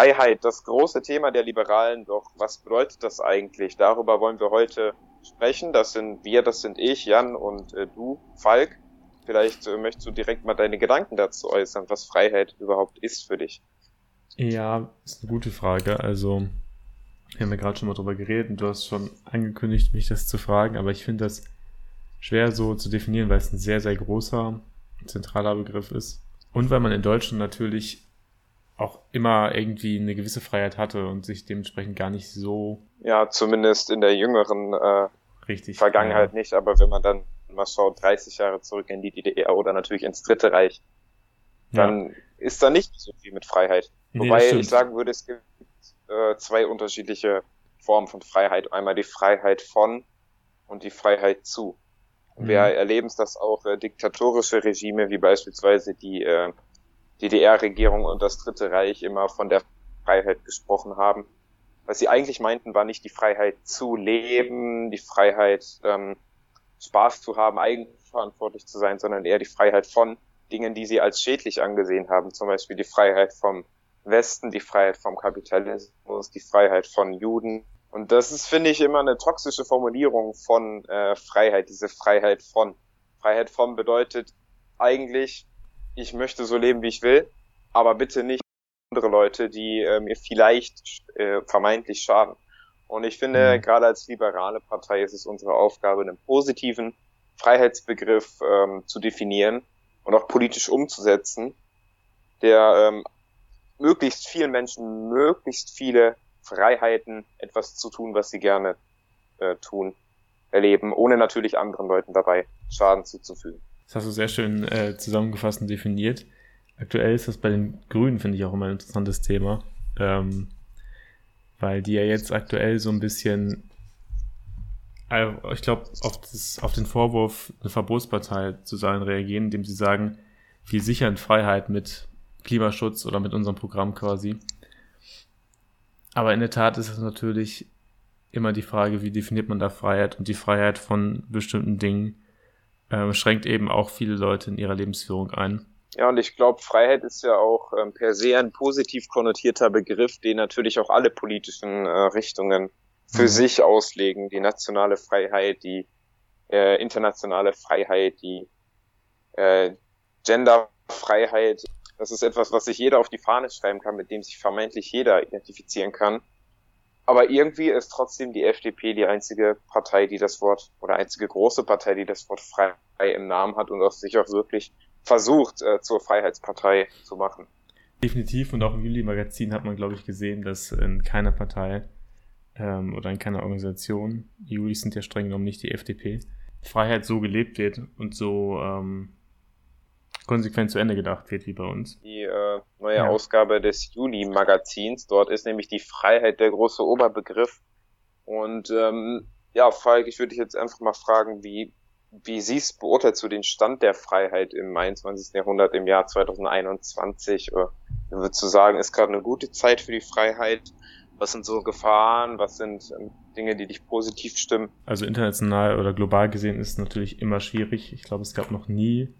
Freiheit, das große Thema der Liberalen, doch was bedeutet das eigentlich? Darüber wollen wir heute sprechen. Das sind wir, das sind ich, Jan und äh, du, Falk. Vielleicht äh, möchtest du direkt mal deine Gedanken dazu äußern, was Freiheit überhaupt ist für dich. Ja, ist eine gute Frage. Also, wir haben ja gerade schon mal drüber geredet und du hast schon angekündigt, mich das zu fragen, aber ich finde das schwer so zu definieren, weil es ein sehr, sehr großer, zentraler Begriff ist. Und weil man in Deutschland natürlich auch immer irgendwie eine gewisse Freiheit hatte und sich dementsprechend gar nicht so. Ja, zumindest in der jüngeren äh, richtig, Vergangenheit ja. nicht, aber wenn man dann mal schaut, 30 Jahre zurück in die DDR oder natürlich ins Dritte Reich, dann ja. ist da nicht so viel mit Freiheit. Nee, Wobei ich sagen würde, es gibt äh, zwei unterschiedliche Formen von Freiheit. Einmal die Freiheit von und die Freiheit zu. Mhm. Wir erleben das auch äh, diktatorische Regime wie beispielsweise die äh, DDR-Regierung und das Dritte Reich immer von der Freiheit gesprochen haben. Was sie eigentlich meinten, war nicht die Freiheit zu leben, die Freiheit ähm, Spaß zu haben, eigenverantwortlich zu sein, sondern eher die Freiheit von Dingen, die sie als schädlich angesehen haben. Zum Beispiel die Freiheit vom Westen, die Freiheit vom Kapitalismus, die Freiheit von Juden. Und das ist, finde ich, immer eine toxische Formulierung von äh, Freiheit, diese Freiheit von. Freiheit von bedeutet eigentlich, ich möchte so leben, wie ich will, aber bitte nicht andere Leute, die äh, mir vielleicht äh, vermeintlich schaden. Und ich finde, mhm. gerade als liberale Partei ist es unsere Aufgabe, einen positiven Freiheitsbegriff ähm, zu definieren und auch politisch umzusetzen, der ähm, möglichst vielen Menschen möglichst viele Freiheiten, etwas zu tun, was sie gerne äh, tun, erleben, ohne natürlich anderen Leuten dabei Schaden zuzufügen. Das hast du sehr schön äh, zusammengefasst und definiert. Aktuell ist das bei den Grünen, finde ich, auch immer ein interessantes Thema. Ähm, weil die ja jetzt aktuell so ein bisschen, äh, ich glaube, auf, auf den Vorwurf, eine Verbotspartei zu sein, reagieren, indem sie sagen, wir sichern Freiheit mit Klimaschutz oder mit unserem Programm quasi. Aber in der Tat ist es natürlich immer die Frage, wie definiert man da Freiheit und die Freiheit von bestimmten Dingen äh, schränkt eben auch viele Leute in ihrer Lebensführung ein. Ja, und ich glaube, Freiheit ist ja auch ähm, per se ein positiv konnotierter Begriff, den natürlich auch alle politischen äh, Richtungen für mhm. sich auslegen. Die nationale Freiheit, die äh, internationale Freiheit, die äh, Genderfreiheit. Das ist etwas, was sich jeder auf die Fahne schreiben kann, mit dem sich vermeintlich jeder identifizieren kann. Aber irgendwie ist trotzdem die FDP die einzige Partei, die das Wort, oder einzige große Partei, die das Wort frei im Namen hat und auch sich auch wirklich versucht, äh, zur Freiheitspartei zu machen. Definitiv und auch im Juli-Magazin hat man, glaube ich, gesehen, dass in keiner Partei ähm, oder in keiner Organisation, Julis sind ja streng genommen nicht die FDP, Freiheit so gelebt wird und so ähm, konsequent zu Ende gedacht wird wie bei uns. Die äh, neue ja. Ausgabe des Juli-Magazins, dort ist nämlich die Freiheit der große Oberbegriff. Und ähm, ja, Falk, ich würde dich jetzt einfach mal fragen, wie, wie siehst, beurteilst du den Stand der Freiheit im 21. Jahrhundert, im Jahr 2021? Oder würdest du sagen, ist gerade eine gute Zeit für die Freiheit? Was sind so Gefahren? Was sind ähm, Dinge, die dich positiv stimmen? Also international oder global gesehen ist es natürlich immer schwierig. Ich glaube, es gab noch nie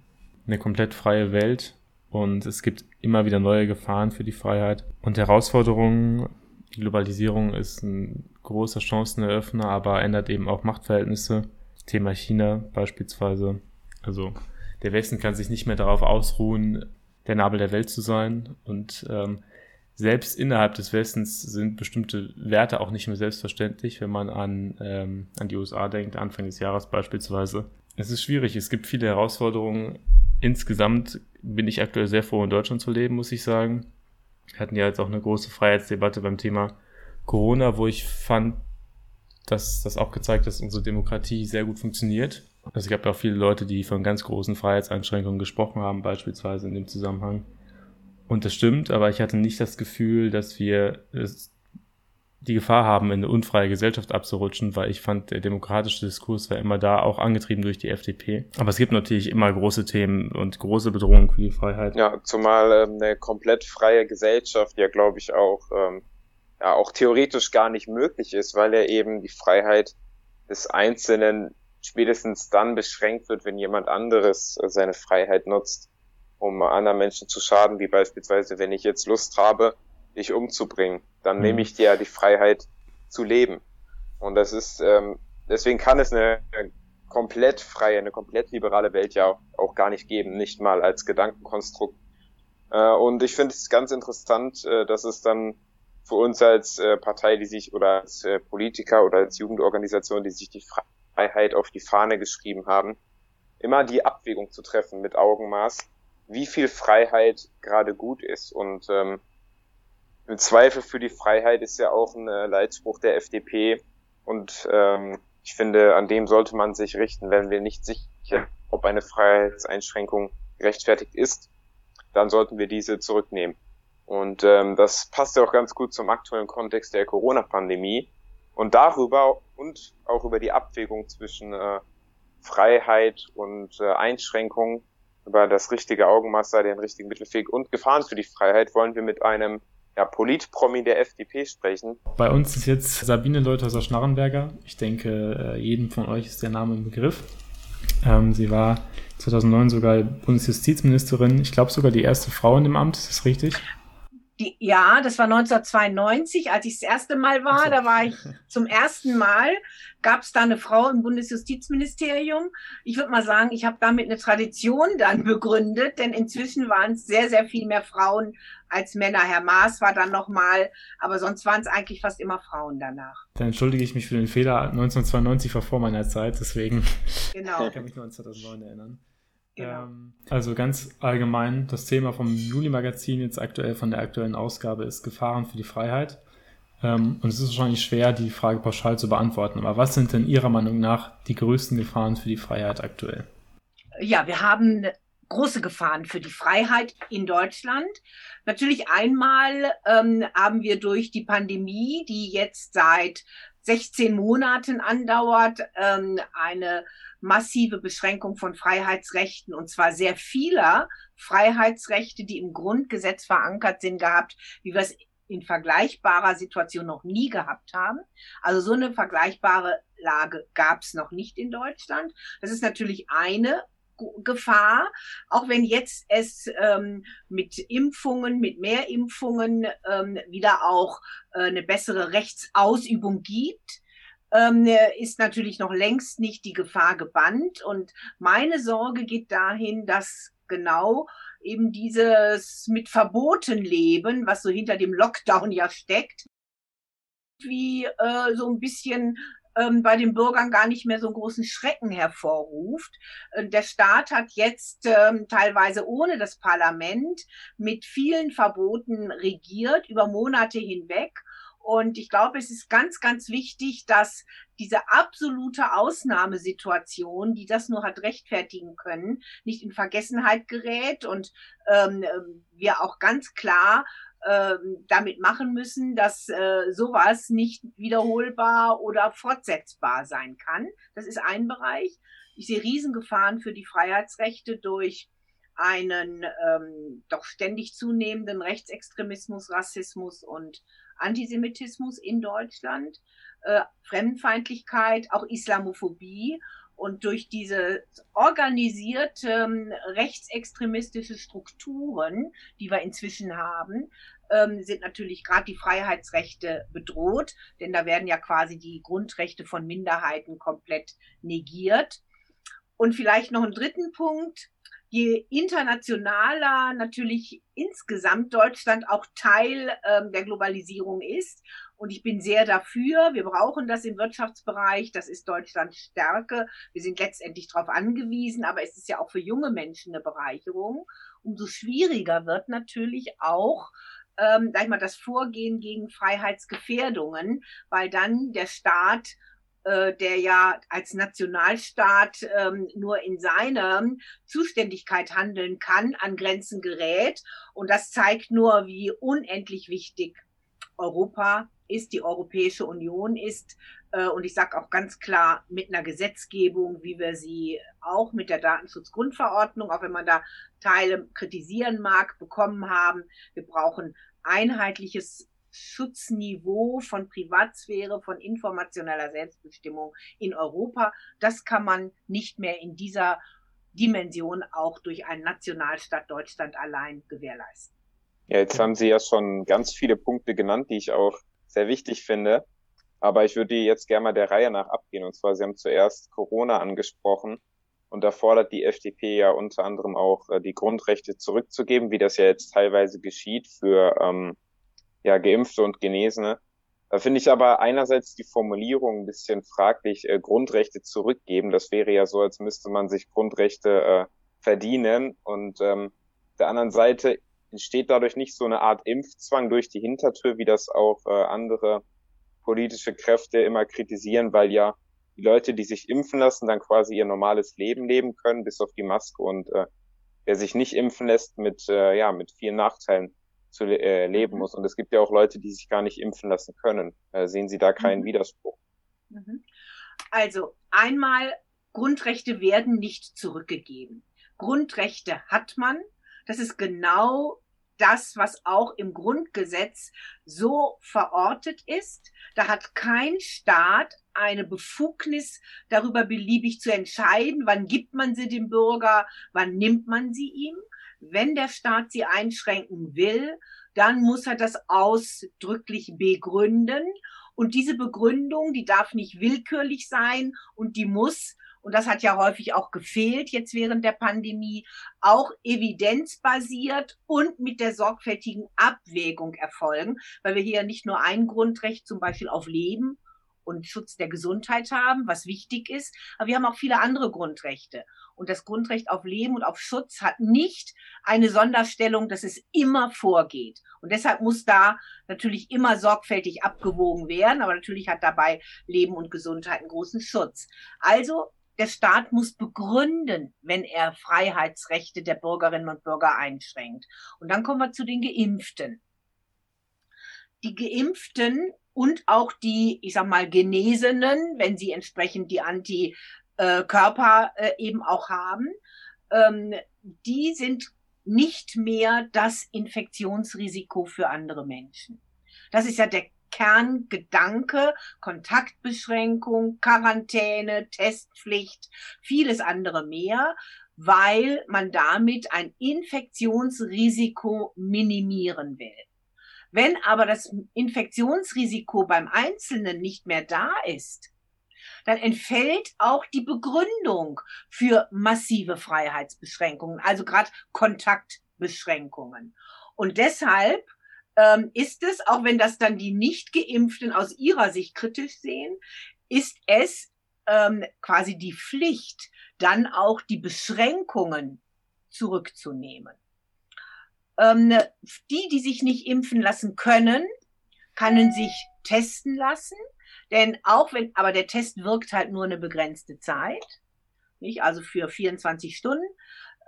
eine komplett freie Welt und es gibt immer wieder neue Gefahren für die Freiheit und Herausforderungen. Die Globalisierung ist ein großer Chanceneröffner, aber ändert eben auch Machtverhältnisse. Thema China beispielsweise. Also der Westen kann sich nicht mehr darauf ausruhen, der Nabel der Welt zu sein. Und ähm, selbst innerhalb des Westens sind bestimmte Werte auch nicht mehr selbstverständlich, wenn man an, ähm, an die USA denkt, Anfang des Jahres beispielsweise. Es ist schwierig, es gibt viele Herausforderungen insgesamt bin ich aktuell sehr froh, in Deutschland zu leben, muss ich sagen. Wir hatten ja jetzt auch eine große Freiheitsdebatte beim Thema Corona, wo ich fand, dass das auch gezeigt hat, dass unsere Demokratie sehr gut funktioniert. Also es gab ja auch viele Leute, die von ganz großen Freiheitseinschränkungen gesprochen haben, beispielsweise in dem Zusammenhang. Und das stimmt, aber ich hatte nicht das Gefühl, dass wir es die Gefahr haben, in eine unfreie Gesellschaft abzurutschen, weil ich fand, der demokratische Diskurs war immer da, auch angetrieben durch die FDP. Aber es gibt natürlich immer große Themen und große Bedrohungen für die Freiheit. Ja, zumal ähm, eine komplett freie Gesellschaft ja, glaube ich, auch, ähm, ja, auch theoretisch gar nicht möglich ist, weil ja eben die Freiheit des Einzelnen spätestens dann beschränkt wird, wenn jemand anderes äh, seine Freiheit nutzt, um anderen Menschen zu schaden, wie beispielsweise, wenn ich jetzt Lust habe, dich umzubringen. Dann mhm. nehme ich dir die Freiheit zu leben. Und das ist, ähm, deswegen kann es eine, eine komplett freie, eine komplett liberale Welt ja auch, auch gar nicht geben, nicht mal als Gedankenkonstrukt. Äh, und ich finde es ganz interessant, äh, dass es dann für uns als äh, Partei, die sich oder als äh, Politiker oder als Jugendorganisation, die sich die Freiheit auf die Fahne geschrieben haben, immer die Abwägung zu treffen mit Augenmaß, wie viel Freiheit gerade gut ist. Und ähm, im Zweifel für die Freiheit ist ja auch ein äh, Leitspruch der FDP. Und ähm, ich finde, an dem sollte man sich richten, wenn wir nicht sicher, ob eine Freiheitseinschränkung gerechtfertigt ist, dann sollten wir diese zurücknehmen. Und ähm, das passt ja auch ganz gut zum aktuellen Kontext der Corona-Pandemie. Und darüber und auch über die Abwägung zwischen äh, Freiheit und äh, Einschränkung, über das richtige Augenmaß, den richtigen Mittelweg und Gefahren für die Freiheit wollen wir mit einem ja, Politpromi der FDP sprechen. Bei uns ist jetzt Sabine Leuthäuser-Schnarrenberger. Ich denke, äh, jedem von euch ist der Name im Begriff. Ähm, sie war 2009 sogar Bundesjustizministerin. Ich glaube sogar die erste Frau in dem Amt. Ist das richtig? Die, ja, das war 1992, als ich das erste Mal war. So. Da war ich zum ersten Mal, gab es da eine Frau im Bundesjustizministerium. Ich würde mal sagen, ich habe damit eine Tradition dann begründet, denn inzwischen waren es sehr, sehr viel mehr Frauen als Männer. Herr Maas war dann nochmal, aber sonst waren es eigentlich fast immer Frauen danach. Dann entschuldige ich mich für den Fehler. 1992 war vor meiner Zeit, deswegen genau. ich kann mich nur an 2009 erinnern. Genau. Ähm, also ganz allgemein, das Thema vom Juli-Magazin jetzt aktuell von der aktuellen Ausgabe ist Gefahren für die Freiheit. Ähm, und es ist wahrscheinlich schwer, die Frage pauschal zu beantworten. Aber was sind denn Ihrer Meinung nach die größten Gefahren für die Freiheit aktuell? Ja, wir haben große Gefahren für die Freiheit in Deutschland. Natürlich einmal ähm, haben wir durch die Pandemie, die jetzt seit 16 Monaten andauert, ähm, eine massive Beschränkung von Freiheitsrechten und zwar sehr vieler Freiheitsrechte, die im Grundgesetz verankert sind, gehabt, wie wir es in vergleichbarer Situation noch nie gehabt haben. Also so eine vergleichbare Lage gab es noch nicht in Deutschland. Das ist natürlich eine Gefahr, auch wenn jetzt es ähm, mit Impfungen, mit mehr Impfungen ähm, wieder auch äh, eine bessere Rechtsausübung gibt ähm, ist natürlich noch längst nicht die Gefahr gebannt. Und meine Sorge geht dahin, dass genau eben dieses mit Verboten leben, was so hinter dem Lockdown ja steckt, wie äh, so ein bisschen ähm, bei den Bürgern gar nicht mehr so einen großen Schrecken hervorruft. Äh, der Staat hat jetzt ähm, teilweise ohne das Parlament mit vielen Verboten regiert über Monate hinweg und ich glaube, es ist ganz, ganz wichtig, dass diese absolute Ausnahmesituation, die das nur hat rechtfertigen können, nicht in Vergessenheit gerät und ähm, wir auch ganz klar ähm, damit machen müssen, dass äh, sowas nicht wiederholbar oder fortsetzbar sein kann. Das ist ein Bereich. Ich sehe Riesengefahren für die Freiheitsrechte durch einen ähm, doch ständig zunehmenden Rechtsextremismus, Rassismus und Antisemitismus in Deutschland, äh, Fremdenfeindlichkeit, auch Islamophobie. Und durch diese organisierte ähm, rechtsextremistische Strukturen, die wir inzwischen haben, ähm, sind natürlich gerade die Freiheitsrechte bedroht, denn da werden ja quasi die Grundrechte von Minderheiten komplett negiert. Und vielleicht noch einen dritten Punkt, je internationaler natürlich insgesamt Deutschland auch Teil ähm, der Globalisierung ist. Und ich bin sehr dafür. Wir brauchen das im Wirtschaftsbereich. Das ist Deutschlands Stärke. Wir sind letztendlich darauf angewiesen, aber es ist ja auch für junge Menschen eine Bereicherung. Umso schwieriger wird natürlich auch ähm, sag ich mal, das Vorgehen gegen Freiheitsgefährdungen, weil dann der Staat der ja als Nationalstaat ähm, nur in seiner Zuständigkeit handeln kann, an Grenzen gerät. Und das zeigt nur, wie unendlich wichtig Europa ist, die Europäische Union ist. Äh, und ich sage auch ganz klar, mit einer Gesetzgebung, wie wir sie auch mit der Datenschutzgrundverordnung, auch wenn man da Teile kritisieren mag, bekommen haben. Wir brauchen einheitliches Schutzniveau von Privatsphäre, von informationeller Selbstbestimmung in Europa. Das kann man nicht mehr in dieser Dimension auch durch einen Nationalstaat Deutschland allein gewährleisten. Ja, jetzt haben Sie ja schon ganz viele Punkte genannt, die ich auch sehr wichtig finde. Aber ich würde jetzt gerne mal der Reihe nach abgehen. Und zwar, Sie haben zuerst Corona angesprochen. Und da fordert die FDP ja unter anderem auch, äh, die Grundrechte zurückzugeben, wie das ja jetzt teilweise geschieht für ähm, ja, Geimpfte und Genesene. Da finde ich aber einerseits die Formulierung ein bisschen fraglich, äh, Grundrechte zurückgeben. Das wäre ja so, als müsste man sich Grundrechte äh, verdienen. Und ähm, der anderen Seite entsteht dadurch nicht so eine Art Impfzwang durch die Hintertür, wie das auch äh, andere politische Kräfte immer kritisieren, weil ja die Leute, die sich impfen lassen, dann quasi ihr normales Leben leben können, bis auf die Maske und äh, wer sich nicht impfen lässt, mit äh, ja mit vielen Nachteilen zu äh, leben mhm. muss. Und es gibt ja auch Leute, die sich gar nicht impfen lassen können. Äh, sehen Sie da keinen mhm. Widerspruch? Mhm. Also einmal Grundrechte werden nicht zurückgegeben. Grundrechte hat man. Das ist genau das, was auch im Grundgesetz so verortet ist. Da hat kein Staat eine Befugnis darüber beliebig zu entscheiden, wann gibt man sie dem Bürger, wann nimmt man sie ihm. Wenn der Staat sie einschränken will, dann muss er das ausdrücklich begründen. Und diese Begründung, die darf nicht willkürlich sein und die muss und das hat ja häufig auch gefehlt jetzt während der Pandemie, auch evidenzbasiert und mit der sorgfältigen Abwägung erfolgen, weil wir hier nicht nur ein Grundrecht zum Beispiel auf Leben und Schutz der Gesundheit haben, was wichtig ist, aber wir haben auch viele andere Grundrechte. Und das Grundrecht auf Leben und auf Schutz hat nicht eine Sonderstellung, dass es immer vorgeht. Und deshalb muss da natürlich immer sorgfältig abgewogen werden, aber natürlich hat dabei Leben und Gesundheit einen großen Schutz. Also der Staat muss begründen, wenn er Freiheitsrechte der Bürgerinnen und Bürger einschränkt. Und dann kommen wir zu den Geimpften. Die Geimpften und auch die, ich sag mal, Genesenen, wenn sie entsprechend die Antikörper äh, eben auch haben, ähm, die sind nicht mehr das Infektionsrisiko für andere Menschen. Das ist ja der Kerngedanke, Kontaktbeschränkung, Quarantäne, Testpflicht, vieles andere mehr, weil man damit ein Infektionsrisiko minimieren will. Wenn aber das Infektionsrisiko beim Einzelnen nicht mehr da ist, dann entfällt auch die Begründung für massive Freiheitsbeschränkungen, also gerade Kontaktbeschränkungen. Und deshalb ähm, ist es, auch wenn das dann die Nicht-Geimpften aus ihrer Sicht kritisch sehen, ist es ähm, quasi die Pflicht, dann auch die Beschränkungen zurückzunehmen. Ähm, die, die sich nicht impfen lassen können, können sich testen lassen, denn auch wenn, aber der Test wirkt halt nur eine begrenzte Zeit, nicht? Also für 24 Stunden,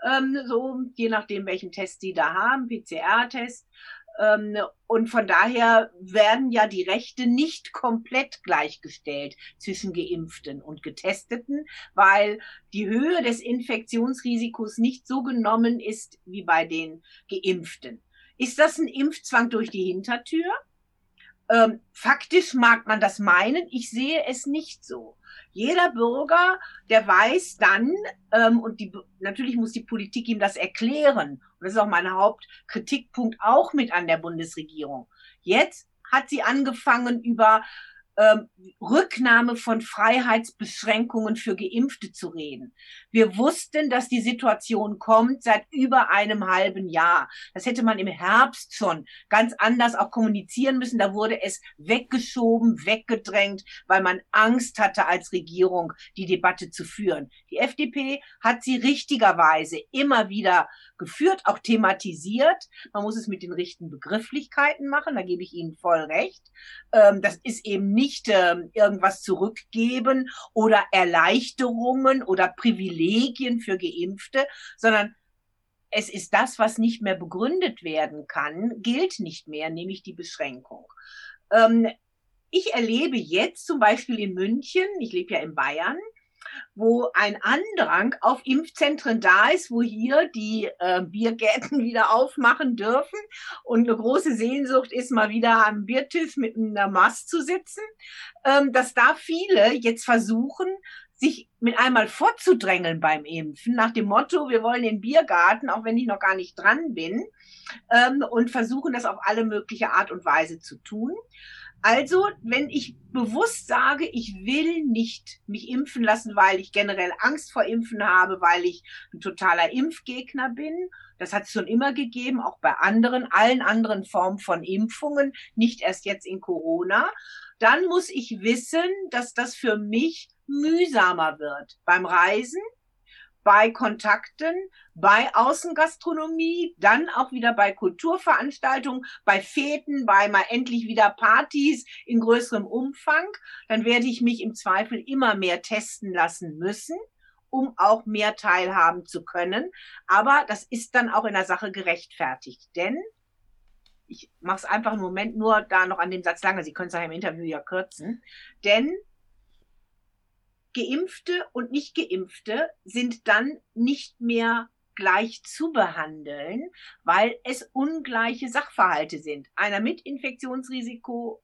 ähm, so je nachdem, welchen Test die da haben, PCR-Test. Ähm, und von daher werden ja die Rechte nicht komplett gleichgestellt zwischen Geimpften und Getesteten, weil die Höhe des Infektionsrisikos nicht so genommen ist wie bei den Geimpften. Ist das ein Impfzwang durch die Hintertür? Ähm, faktisch mag man das meinen, ich sehe es nicht so. Jeder Bürger, der weiß dann, ähm, und die, natürlich muss die Politik ihm das erklären, und das ist auch mein Hauptkritikpunkt auch mit an der Bundesregierung. Jetzt hat sie angefangen, über ähm, Rücknahme von Freiheitsbeschränkungen für Geimpfte zu reden. Wir wussten, dass die Situation kommt seit über einem halben Jahr. Das hätte man im Herbst schon ganz anders auch kommunizieren müssen. Da wurde es weggeschoben, weggedrängt, weil man Angst hatte als Regierung, die Debatte zu führen. Die FDP hat sie richtigerweise immer wieder geführt, auch thematisiert. Man muss es mit den richtigen Begrifflichkeiten machen, da gebe ich Ihnen voll recht. Ähm, das ist eben nicht ähm, irgendwas zurückgeben oder Erleichterungen oder Privilegien für Geimpfte, sondern es ist das, was nicht mehr begründet werden kann, gilt nicht mehr, nämlich die Beschränkung. Ähm, ich erlebe jetzt zum Beispiel in München, ich lebe ja in Bayern, wo ein Andrang auf Impfzentren da ist, wo hier die äh, Biergärten wieder aufmachen dürfen und eine große Sehnsucht ist, mal wieder am Biertisch mit einer Mast zu sitzen, ähm, dass da viele jetzt versuchen, sich mit einmal vorzudrängeln beim Impfen, nach dem Motto, wir wollen den Biergarten, auch wenn ich noch gar nicht dran bin, ähm, und versuchen das auf alle mögliche Art und Weise zu tun. Also, wenn ich bewusst sage, ich will nicht mich impfen lassen, weil ich generell Angst vor Impfen habe, weil ich ein totaler Impfgegner bin, das hat es schon immer gegeben, auch bei anderen, allen anderen Formen von Impfungen, nicht erst jetzt in Corona, dann muss ich wissen, dass das für mich mühsamer wird beim Reisen, bei Kontakten, bei Außengastronomie, dann auch wieder bei Kulturveranstaltungen, bei Feten, bei mal endlich wieder Partys in größerem Umfang. Dann werde ich mich im Zweifel immer mehr testen lassen müssen, um auch mehr teilhaben zu können. Aber das ist dann auch in der Sache gerechtfertigt, denn ich mache es einfach einen Moment nur da noch an dem Satz lange, Sie können es ja im Interview ja kürzen, denn Geimpfte und nicht Geimpfte sind dann nicht mehr gleich zu behandeln, weil es ungleiche Sachverhalte sind. Einer mit Infektionsrisiko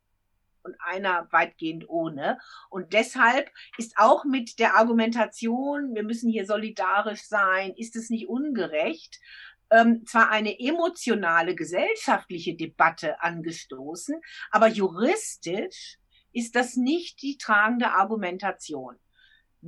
und einer weitgehend ohne. Und deshalb ist auch mit der Argumentation, wir müssen hier solidarisch sein, ist es nicht ungerecht, ähm, zwar eine emotionale gesellschaftliche Debatte angestoßen, aber juristisch ist das nicht die tragende Argumentation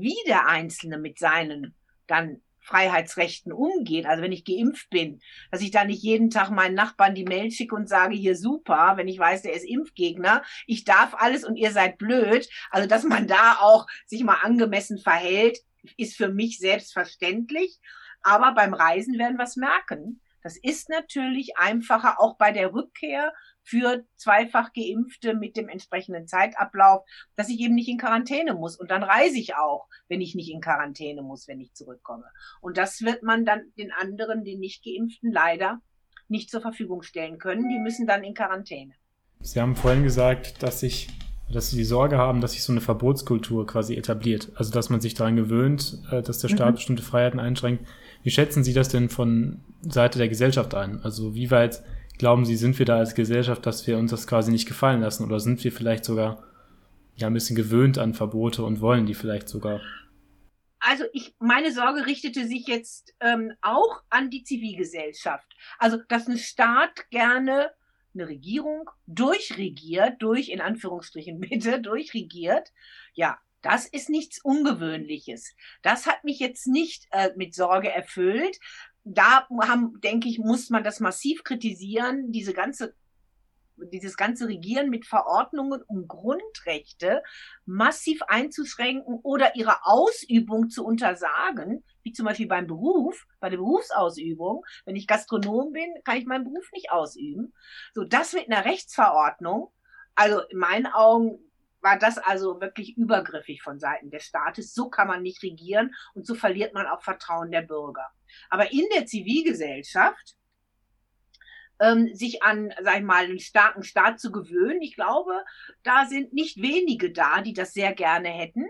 wie der Einzelne mit seinen dann Freiheitsrechten umgeht. Also wenn ich geimpft bin, dass ich da nicht jeden Tag meinen Nachbarn die Mail schicke und sage, hier super, wenn ich weiß, der ist Impfgegner, ich darf alles und ihr seid blöd. Also dass man da auch sich mal angemessen verhält, ist für mich selbstverständlich. Aber beim Reisen werden wir es merken. Das ist natürlich einfacher, auch bei der Rückkehr für zweifach Geimpfte mit dem entsprechenden Zeitablauf, dass ich eben nicht in Quarantäne muss. Und dann reise ich auch, wenn ich nicht in Quarantäne muss, wenn ich zurückkomme. Und das wird man dann den anderen, den nicht Geimpften, leider nicht zur Verfügung stellen können. Die müssen dann in Quarantäne. Sie haben vorhin gesagt, dass sich dass sie die Sorge haben, dass sich so eine Verbotskultur quasi etabliert. Also dass man sich daran gewöhnt, äh, dass der Staat mhm. bestimmte Freiheiten einschränkt. Wie schätzen Sie das denn von Seite der Gesellschaft ein? Also wie weit glauben Sie, sind wir da als Gesellschaft, dass wir uns das quasi nicht gefallen lassen? Oder sind wir vielleicht sogar ja ein bisschen gewöhnt an Verbote und wollen die vielleicht sogar? Also ich, meine Sorge richtete sich jetzt ähm, auch an die Zivilgesellschaft. Also, dass ein Staat gerne eine Regierung durchregiert, durch, in Anführungsstrichen bitte, durchregiert, ja, das ist nichts Ungewöhnliches. Das hat mich jetzt nicht äh, mit Sorge erfüllt, da haben, denke ich, muss man das massiv kritisieren, diese ganze dieses ganze Regieren mit Verordnungen um Grundrechte massiv einzuschränken oder ihre Ausübung zu untersagen, wie zum Beispiel beim Beruf, bei der Berufsausübung. Wenn ich Gastronom bin, kann ich meinen Beruf nicht ausüben. So, das mit einer Rechtsverordnung, also in meinen Augen war das also wirklich übergriffig von Seiten des Staates. So kann man nicht regieren und so verliert man auch Vertrauen der Bürger. Aber in der Zivilgesellschaft ähm, sich an, sag ich mal, einen starken Staat zu gewöhnen, ich glaube, da sind nicht wenige da, die das sehr gerne hätten,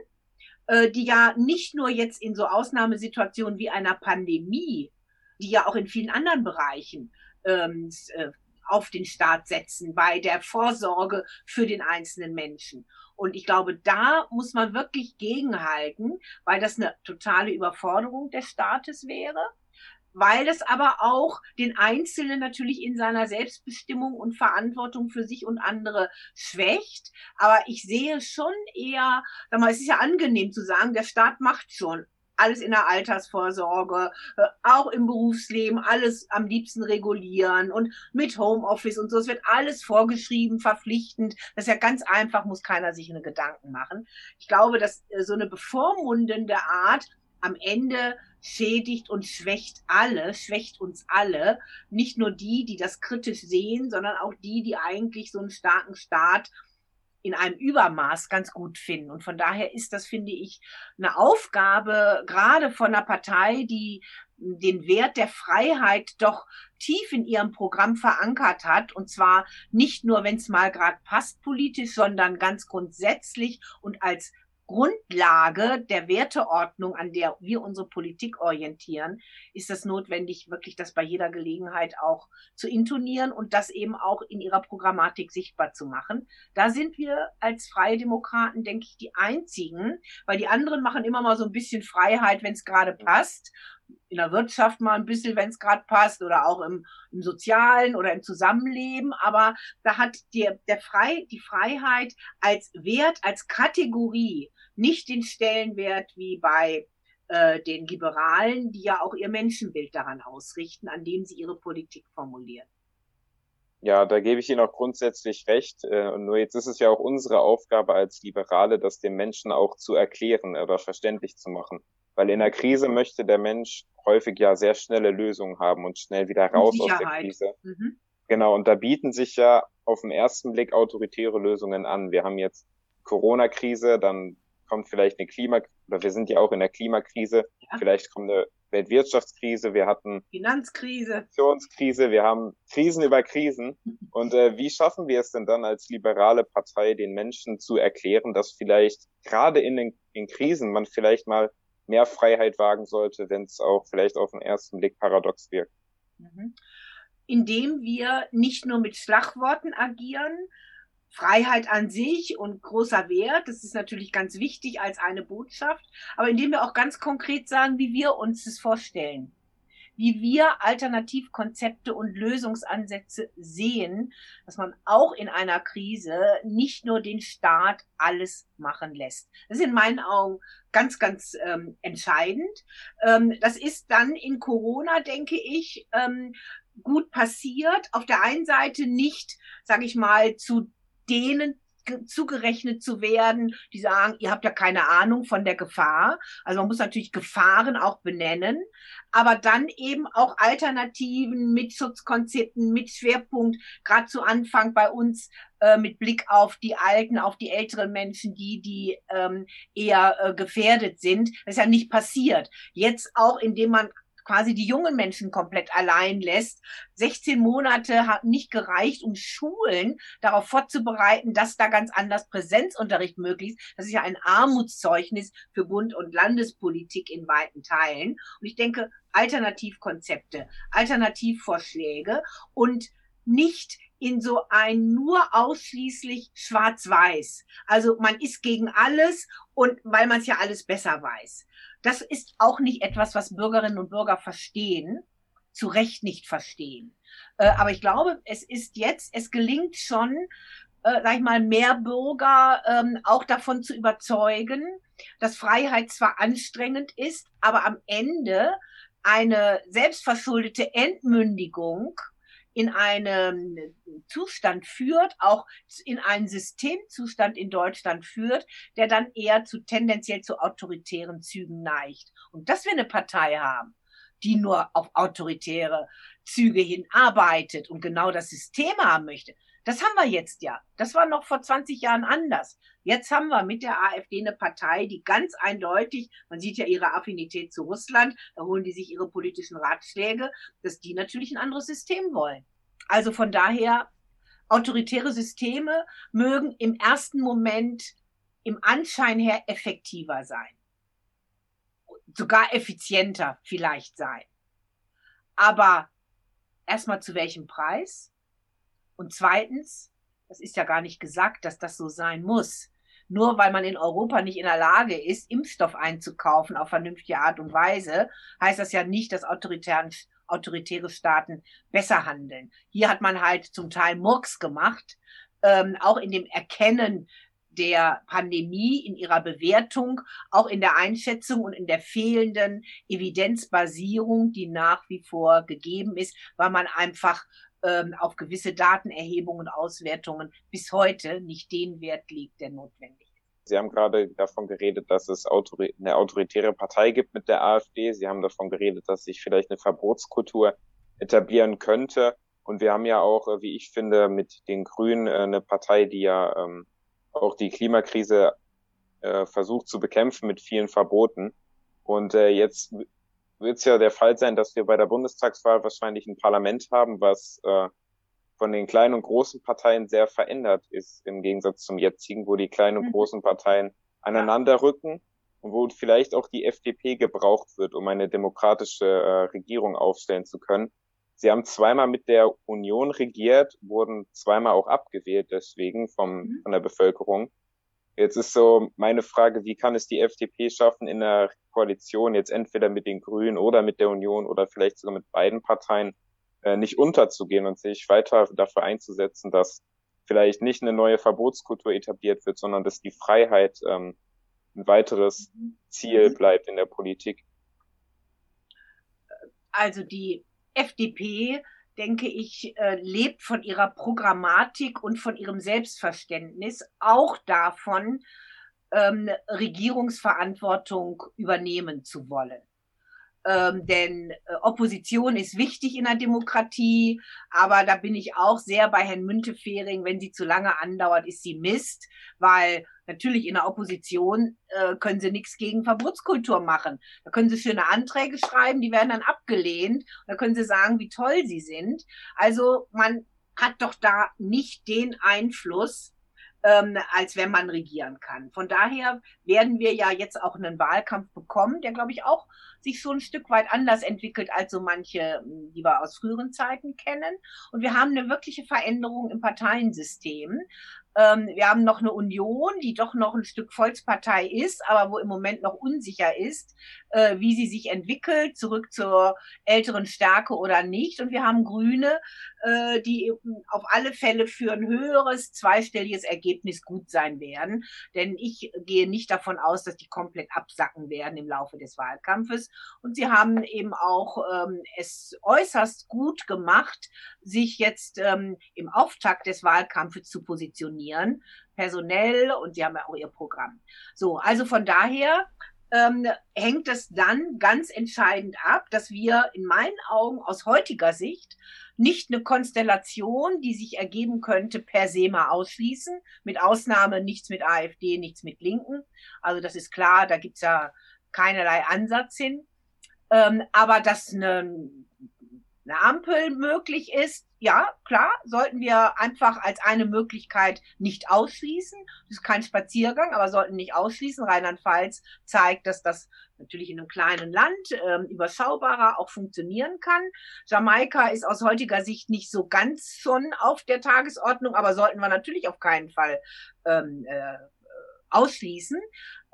äh, die ja nicht nur jetzt in so Ausnahmesituationen wie einer Pandemie, die ja auch in vielen anderen Bereichen ähm, äh, auf den Staat setzen, bei der Vorsorge für den einzelnen Menschen. Und ich glaube, da muss man wirklich gegenhalten, weil das eine totale Überforderung des Staates wäre weil das aber auch den Einzelnen natürlich in seiner Selbstbestimmung und Verantwortung für sich und andere schwächt. Aber ich sehe schon eher, es ist ja angenehm zu sagen, der Staat macht schon alles in der Altersvorsorge, äh, auch im Berufsleben, alles am liebsten regulieren und mit Homeoffice und so. Es wird alles vorgeschrieben, verpflichtend. Das ist ja ganz einfach, muss keiner sich eine Gedanken machen. Ich glaube, dass äh, so eine bevormundende Art am Ende schädigt und schwächt alle, schwächt uns alle. Nicht nur die, die das kritisch sehen, sondern auch die, die eigentlich so einen starken Staat in einem Übermaß ganz gut finden. Und von daher ist das, finde ich, eine Aufgabe, gerade von einer Partei, die den Wert der Freiheit doch tief in ihrem Programm verankert hat. Und zwar nicht nur, wenn es mal gerade passt politisch, sondern ganz grundsätzlich und als Grundlage der Werteordnung, an der wir unsere Politik orientieren, ist es notwendig, wirklich das bei jeder Gelegenheit auch zu intonieren und das eben auch in ihrer Programmatik sichtbar zu machen. Da sind wir als Freie Demokraten, denke ich, die einzigen, weil die anderen machen immer mal so ein bisschen Freiheit, wenn es gerade passt in der Wirtschaft mal ein bisschen, wenn es gerade passt, oder auch im, im Sozialen oder im Zusammenleben. Aber da hat der, der Frei, die Freiheit als Wert, als Kategorie nicht den Stellenwert wie bei äh, den Liberalen, die ja auch ihr Menschenbild daran ausrichten, an dem sie ihre Politik formulieren. Ja, da gebe ich Ihnen auch grundsätzlich recht. Äh, nur jetzt ist es ja auch unsere Aufgabe als Liberale, das den Menschen auch zu erklären oder verständlich zu machen. Weil in der Krise möchte der Mensch häufig ja sehr schnelle Lösungen haben und schnell wieder raus aus der Krise. Mhm. Genau, und da bieten sich ja auf den ersten Blick autoritäre Lösungen an. Wir haben jetzt Corona-Krise, dann kommt vielleicht eine Klima, oder wir sind ja auch in der Klimakrise, ja. vielleicht kommt eine Weltwirtschaftskrise, wir hatten Finanzkrise, Finanzkrise, wir haben Krisen über Krisen. Und äh, wie schaffen wir es denn dann als liberale Partei, den Menschen zu erklären, dass vielleicht gerade in den in Krisen man vielleicht mal mehr Freiheit wagen sollte, wenn es auch vielleicht auf den ersten Blick paradox wirkt. Mhm. Indem wir nicht nur mit Schlagworten agieren, Freiheit an sich und großer Wert, das ist natürlich ganz wichtig als eine Botschaft, aber indem wir auch ganz konkret sagen, wie wir uns das vorstellen wie wir Alternativkonzepte und Lösungsansätze sehen, dass man auch in einer Krise nicht nur den Staat alles machen lässt. Das ist in meinen Augen ganz, ganz ähm, entscheidend. Ähm, das ist dann in Corona, denke ich, ähm, gut passiert. Auf der einen Seite nicht, sage ich mal, zu denen zugerechnet zu werden, die sagen, ihr habt ja keine Ahnung von der Gefahr. Also man muss natürlich Gefahren auch benennen, aber dann eben auch Alternativen mit Schutzkonzepten, mit Schwerpunkt, gerade zu Anfang bei uns äh, mit Blick auf die Alten, auf die älteren Menschen, die, die ähm, eher äh, gefährdet sind. Das ist ja nicht passiert. Jetzt auch, indem man quasi die jungen Menschen komplett allein lässt. 16 Monate hat nicht gereicht, um Schulen darauf vorzubereiten, dass da ganz anders Präsenzunterricht möglich ist. Das ist ja ein Armutszeugnis für Bund- und Landespolitik in weiten Teilen. Und ich denke, Alternativkonzepte, Alternativvorschläge und nicht in so ein nur ausschließlich schwarz-weiß. Also man ist gegen alles und weil man es ja alles besser weiß. Das ist auch nicht etwas, was Bürgerinnen und Bürger verstehen, zu Recht nicht verstehen. Äh, aber ich glaube, es ist jetzt, es gelingt schon, äh, sag ich mal, mehr Bürger ähm, auch davon zu überzeugen, dass Freiheit zwar anstrengend ist, aber am Ende eine selbstverschuldete Entmündigung in einen Zustand führt, auch in einen Systemzustand in Deutschland führt, der dann eher zu tendenziell zu autoritären Zügen neigt. Und dass wir eine Partei haben, die nur auf autoritäre Züge hinarbeitet und genau das System haben möchte, das haben wir jetzt ja. Das war noch vor 20 Jahren anders. Jetzt haben wir mit der AfD eine Partei, die ganz eindeutig, man sieht ja ihre Affinität zu Russland, da holen die sich ihre politischen Ratschläge, dass die natürlich ein anderes System wollen. Also von daher, autoritäre Systeme mögen im ersten Moment im Anschein her effektiver sein. Sogar effizienter vielleicht sein. Aber erstmal zu welchem Preis? Und zweitens, das ist ja gar nicht gesagt, dass das so sein muss. Nur weil man in Europa nicht in der Lage ist, Impfstoff einzukaufen auf vernünftige Art und Weise, heißt das ja nicht, dass autoritäre Staaten besser handeln. Hier hat man halt zum Teil Murks gemacht, ähm, auch in dem Erkennen der Pandemie, in ihrer Bewertung, auch in der Einschätzung und in der fehlenden Evidenzbasierung, die nach wie vor gegeben ist, weil man einfach ähm, auf gewisse Datenerhebungen Auswertungen bis heute nicht den Wert legt, der notwendig ist. Sie haben gerade davon geredet, dass es eine autoritäre Partei gibt mit der AfD. Sie haben davon geredet, dass sich vielleicht eine Verbotskultur etablieren könnte. Und wir haben ja auch, äh, wie ich finde, mit den Grünen äh, eine Partei, die ja ähm, auch die Klimakrise äh, versucht zu bekämpfen mit vielen Verboten. Und äh, jetzt wird es ja der Fall sein, dass wir bei der Bundestagswahl wahrscheinlich ein Parlament haben, was äh, von den kleinen und großen Parteien sehr verändert ist, im Gegensatz zum jetzigen, wo die kleinen und mhm. großen Parteien aneinanderrücken und wo vielleicht auch die FDP gebraucht wird, um eine demokratische äh, Regierung aufstellen zu können. Sie haben zweimal mit der Union regiert, wurden zweimal auch abgewählt deswegen vom, mhm. von der Bevölkerung. Jetzt ist so meine Frage, wie kann es die FDP schaffen, in der Koalition jetzt entweder mit den Grünen oder mit der Union oder vielleicht sogar mit beiden Parteien äh, nicht unterzugehen und sich weiter dafür einzusetzen, dass vielleicht nicht eine neue Verbotskultur etabliert wird, sondern dass die Freiheit ähm, ein weiteres mhm. Ziel mhm. bleibt in der Politik. Also die FDP, denke ich, äh, lebt von ihrer Programmatik und von ihrem Selbstverständnis, auch davon, ähm, Regierungsverantwortung übernehmen zu wollen. Ähm, denn äh, Opposition ist wichtig in der Demokratie, aber da bin ich auch sehr bei Herrn Müntefering, wenn sie zu lange andauert, ist sie Mist, weil natürlich in der Opposition äh, können sie nichts gegen Verbotskultur machen. Da können sie schöne Anträge schreiben, die werden dann abgelehnt, da können sie sagen, wie toll sie sind. Also man hat doch da nicht den Einfluss, ähm, als wenn man regieren kann. Von daher werden wir ja jetzt auch einen Wahlkampf bekommen, der, glaube ich, auch sich so ein Stück weit anders entwickelt als so manche, hm, die wir aus früheren Zeiten kennen. Und wir haben eine wirkliche Veränderung im Parteiensystem. Ähm, wir haben noch eine Union, die doch noch ein Stück Volkspartei ist, aber wo im Moment noch unsicher ist, äh, wie sie sich entwickelt, zurück zur älteren Stärke oder nicht. Und wir haben Grüne, äh, die auf alle Fälle für ein höheres zweistelliges Ergebnis gut sein werden. Denn ich gehe nicht davon aus, dass die komplett absacken werden im Laufe des Wahlkampfes. Und sie haben eben auch ähm, es äußerst gut gemacht, sich jetzt ähm, im Auftakt des Wahlkampfes zu positionieren, personell und sie haben ja auch ihr Programm. So, also von daher ähm, hängt es dann ganz entscheidend ab, dass wir in meinen Augen aus heutiger Sicht nicht eine Konstellation, die sich ergeben könnte, per se mal ausschließen. Mit Ausnahme nichts mit AfD, nichts mit Linken. Also das ist klar, da gibt's ja keinerlei Ansatz hin. Ähm, aber dass eine eine Ampel möglich ist, ja, klar, sollten wir einfach als eine Möglichkeit nicht ausschließen. Das ist kein Spaziergang, aber sollten nicht ausschließen. Rheinland-Pfalz zeigt, dass das natürlich in einem kleinen Land äh, überschaubarer auch funktionieren kann. Jamaika ist aus heutiger Sicht nicht so ganz schon auf der Tagesordnung, aber sollten wir natürlich auf keinen Fall ähm, äh, ausschließen.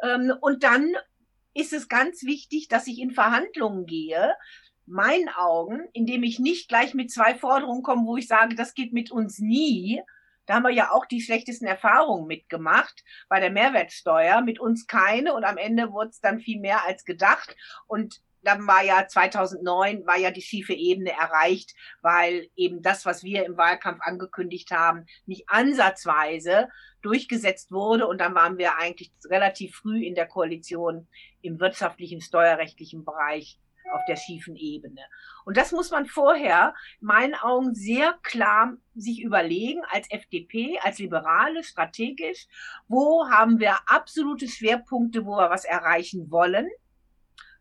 Ähm, und dann ist es ganz wichtig, dass ich in Verhandlungen gehe, meinen Augen, indem ich nicht gleich mit zwei Forderungen komme, wo ich sage, das geht mit uns nie. Da haben wir ja auch die schlechtesten Erfahrungen mitgemacht bei der Mehrwertsteuer, mit uns keine und am Ende wurde es dann viel mehr als gedacht und dann war ja 2009 war ja die schiefe Ebene erreicht, weil eben das, was wir im Wahlkampf angekündigt haben, nicht ansatzweise durchgesetzt wurde. Und dann waren wir eigentlich relativ früh in der Koalition im wirtschaftlichen, steuerrechtlichen Bereich auf der schiefen Ebene. Und das muss man vorher, in meinen Augen, sehr klar sich überlegen, als FDP, als Liberale, strategisch, wo haben wir absolute Schwerpunkte, wo wir was erreichen wollen.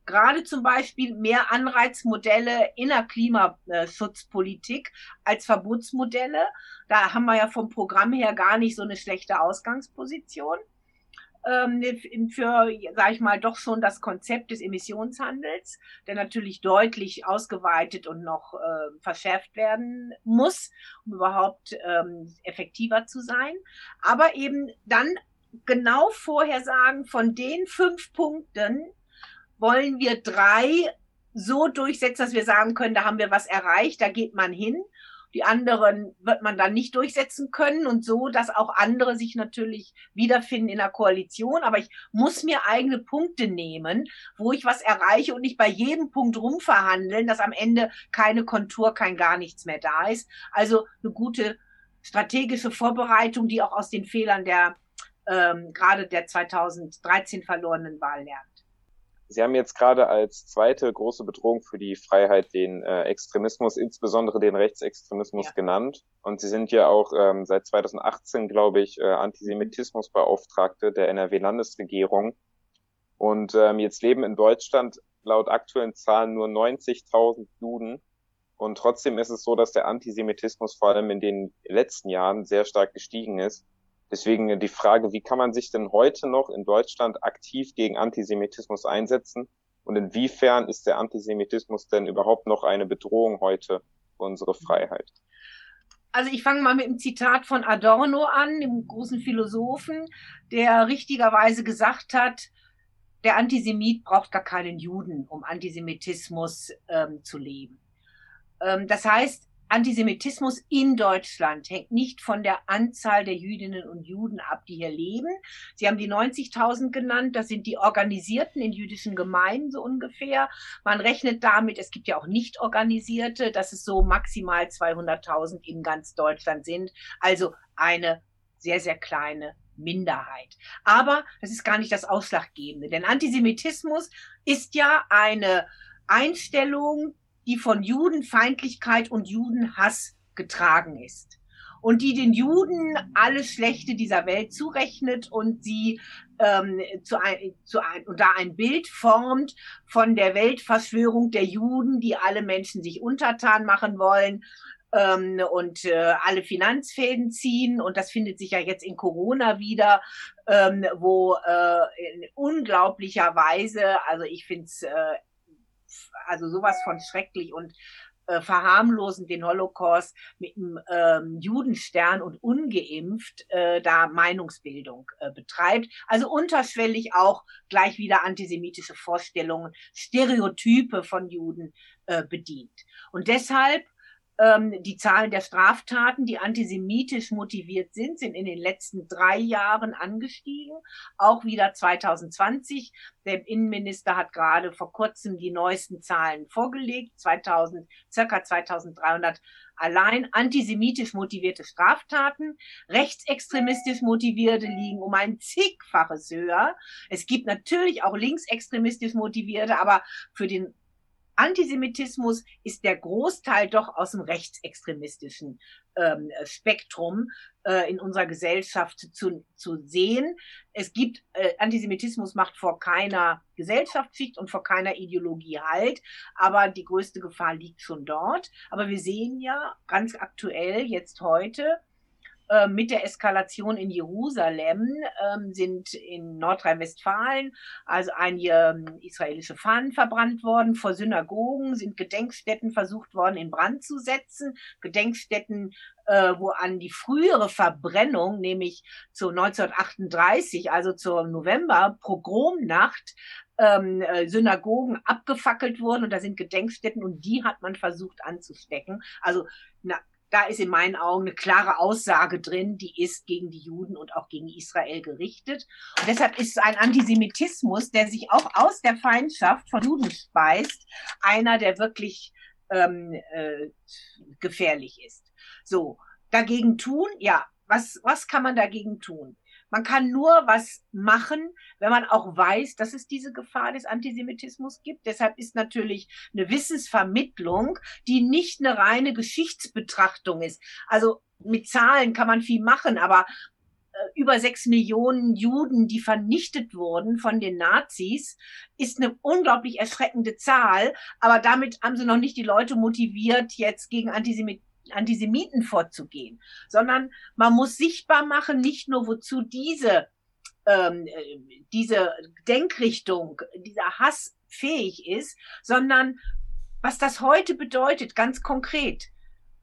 Gerade zum Beispiel mehr Anreizmodelle in der Klimaschutzpolitik als Verbotsmodelle. Da haben wir ja vom Programm her gar nicht so eine schlechte Ausgangsposition für, sage ich mal, doch schon das Konzept des Emissionshandels, der natürlich deutlich ausgeweitet und noch äh, verschärft werden muss, um überhaupt ähm, effektiver zu sein. Aber eben dann genau vorher sagen, von den fünf Punkten wollen wir drei so durchsetzen, dass wir sagen können, da haben wir was erreicht, da geht man hin. Die anderen wird man dann nicht durchsetzen können und so, dass auch andere sich natürlich wiederfinden in der Koalition. Aber ich muss mir eigene Punkte nehmen, wo ich was erreiche und nicht bei jedem Punkt rumverhandeln, dass am Ende keine Kontur, kein gar nichts mehr da ist. Also eine gute strategische Vorbereitung, die auch aus den Fehlern der ähm, gerade der 2013 verlorenen Wahl lernt. Sie haben jetzt gerade als zweite große Bedrohung für die Freiheit den äh, Extremismus, insbesondere den Rechtsextremismus ja. genannt. Und Sie sind ja auch ähm, seit 2018, glaube ich, äh, Antisemitismusbeauftragte der NRW-Landesregierung. Und ähm, jetzt leben in Deutschland laut aktuellen Zahlen nur 90.000 Juden. Und trotzdem ist es so, dass der Antisemitismus vor allem in den letzten Jahren sehr stark gestiegen ist. Deswegen die Frage, wie kann man sich denn heute noch in Deutschland aktiv gegen Antisemitismus einsetzen? Und inwiefern ist der Antisemitismus denn überhaupt noch eine Bedrohung heute für unsere Freiheit? Also ich fange mal mit dem Zitat von Adorno an, dem großen Philosophen, der richtigerweise gesagt hat, der Antisemit braucht gar keinen Juden, um Antisemitismus ähm, zu leben. Ähm, das heißt, Antisemitismus in Deutschland hängt nicht von der Anzahl der Jüdinnen und Juden ab, die hier leben. Sie haben die 90.000 genannt. Das sind die Organisierten in jüdischen Gemeinden so ungefähr. Man rechnet damit, es gibt ja auch nicht organisierte, dass es so maximal 200.000 in ganz Deutschland sind. Also eine sehr, sehr kleine Minderheit. Aber das ist gar nicht das Ausschlaggebende, denn Antisemitismus ist ja eine Einstellung, die von Judenfeindlichkeit und Judenhass getragen ist und die den Juden alles Schlechte dieser Welt zurechnet und sie ähm, zu ein, zu ein, und da ein Bild formt von der Weltverschwörung der Juden, die alle Menschen sich untertan machen wollen ähm, und äh, alle Finanzfäden ziehen. Und das findet sich ja jetzt in Corona wieder, ähm, wo äh, in unglaublicher Weise, also ich finde es äh, also sowas von schrecklich und äh, verharmlosen den Holocaust mit einem ähm, Judenstern und ungeimpft äh, da Meinungsbildung äh, betreibt. Also unterschwellig auch gleich wieder antisemitische Vorstellungen, Stereotype von Juden äh, bedient. Und deshalb ähm, die Zahlen der Straftaten, die antisemitisch motiviert sind, sind in den letzten drei Jahren angestiegen. Auch wieder 2020. Der Innenminister hat gerade vor kurzem die neuesten Zahlen vorgelegt. 2000, circa 2300 allein antisemitisch motivierte Straftaten. Rechtsextremistisch motivierte liegen um ein zigfaches höher. Es gibt natürlich auch linksextremistisch motivierte, aber für den Antisemitismus ist der Großteil doch aus dem rechtsextremistischen ähm, Spektrum äh, in unserer Gesellschaft zu, zu sehen. Es gibt, äh, Antisemitismus macht vor keiner Gesellschaftsschicht und vor keiner Ideologie halt, aber die größte Gefahr liegt schon dort. Aber wir sehen ja ganz aktuell jetzt heute, äh, mit der Eskalation in Jerusalem ähm, sind in Nordrhein-Westfalen also einige ähm, israelische Fahnen verbrannt worden. Vor Synagogen sind Gedenkstätten versucht worden, in Brand zu setzen. Gedenkstätten, äh, wo an die frühere Verbrennung, nämlich zu 1938, also zur November-Pogromnacht, ähm, äh, Synagogen abgefackelt wurden und da sind Gedenkstätten und die hat man versucht anzustecken. Also na, da ist in meinen Augen eine klare Aussage drin, die ist gegen die Juden und auch gegen Israel gerichtet. Und deshalb ist ein Antisemitismus, der sich auch aus der Feindschaft von Juden speist, einer, der wirklich ähm, äh, gefährlich ist. So, dagegen tun, ja, was, was kann man dagegen tun? Man kann nur was machen, wenn man auch weiß, dass es diese Gefahr des Antisemitismus gibt. Deshalb ist natürlich eine Wissensvermittlung, die nicht eine reine Geschichtsbetrachtung ist. Also mit Zahlen kann man viel machen, aber äh, über sechs Millionen Juden, die vernichtet wurden von den Nazis, ist eine unglaublich erschreckende Zahl. Aber damit haben sie noch nicht die Leute motiviert, jetzt gegen Antisemitismus Antisemiten vorzugehen, sondern man muss sichtbar machen, nicht nur wozu diese, ähm, diese Denkrichtung, dieser Hass fähig ist, sondern was das heute bedeutet, ganz konkret.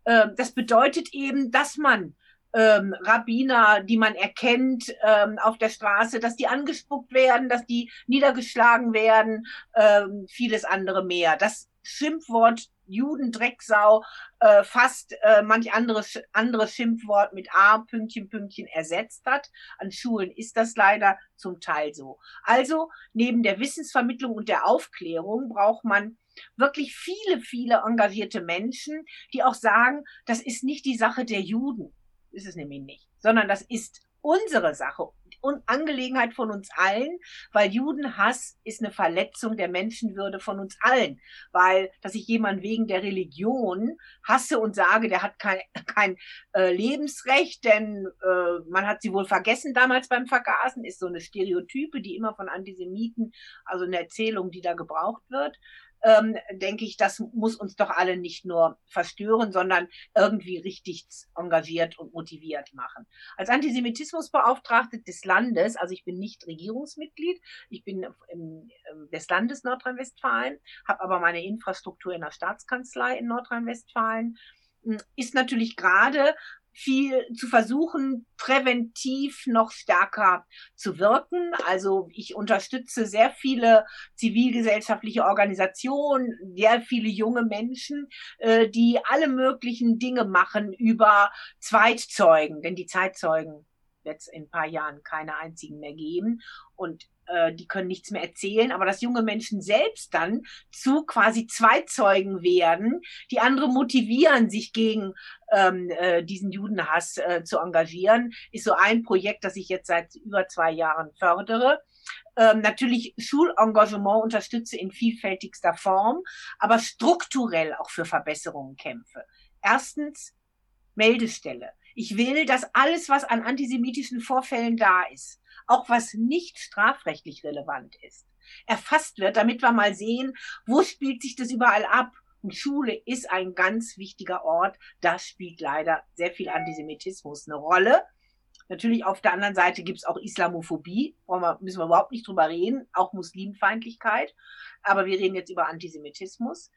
Ähm, das bedeutet eben, dass man ähm, Rabbiner, die man erkennt ähm, auf der Straße, dass die angespuckt werden, dass die niedergeschlagen werden, ähm, vieles andere mehr. Das Schimpfwort Judendrecksau äh, fast äh, manch anderes anderes Schimpfwort mit A, Pünktchen, Pünktchen ersetzt hat. An Schulen ist das leider zum Teil so. Also neben der Wissensvermittlung und der Aufklärung braucht man wirklich viele, viele engagierte Menschen, die auch sagen, das ist nicht die Sache der Juden. Ist es nämlich nicht, sondern das ist unsere Sache und Angelegenheit von uns allen, weil Judenhass ist eine Verletzung der Menschenwürde von uns allen. Weil, dass ich jemand wegen der Religion hasse und sage, der hat kein, kein äh, Lebensrecht, denn äh, man hat sie wohl vergessen damals beim Vergasen, ist so eine Stereotype, die immer von Antisemiten, also eine Erzählung, die da gebraucht wird. Ähm, denke ich, das muss uns doch alle nicht nur verstören, sondern irgendwie richtig engagiert und motiviert machen. Als Antisemitismusbeauftragte des Landes, also ich bin nicht Regierungsmitglied, ich bin im, des Landes Nordrhein-Westfalen, habe aber meine Infrastruktur in der Staatskanzlei in Nordrhein-Westfalen, hm, ist natürlich gerade viel zu versuchen, präventiv noch stärker zu wirken. Also ich unterstütze sehr viele zivilgesellschaftliche Organisationen, sehr viele junge Menschen, äh, die alle möglichen Dinge machen über Zweitzeugen, denn die Zeitzeugen wird es in ein paar Jahren keine einzigen mehr geben. Und äh, die können nichts mehr erzählen, aber dass junge Menschen selbst dann zu quasi Zweizeugen werden, die andere motivieren, sich gegen ähm, äh, diesen Judenhass äh, zu engagieren, ist so ein Projekt, das ich jetzt seit über zwei Jahren fördere. Ähm, natürlich Schulengagement unterstütze in vielfältigster Form, aber strukturell auch für Verbesserungen kämpfe. Erstens Meldestelle. Ich will, dass alles, was an antisemitischen Vorfällen da ist, auch was nicht strafrechtlich relevant ist, erfasst wird, damit wir mal sehen, wo spielt sich das überall ab. Und Schule ist ein ganz wichtiger Ort. Da spielt leider sehr viel Antisemitismus eine Rolle. Natürlich auf der anderen Seite gibt es auch Islamophobie, wir, müssen wir überhaupt nicht drüber reden, auch Muslimfeindlichkeit. Aber wir reden jetzt über Antisemitismus.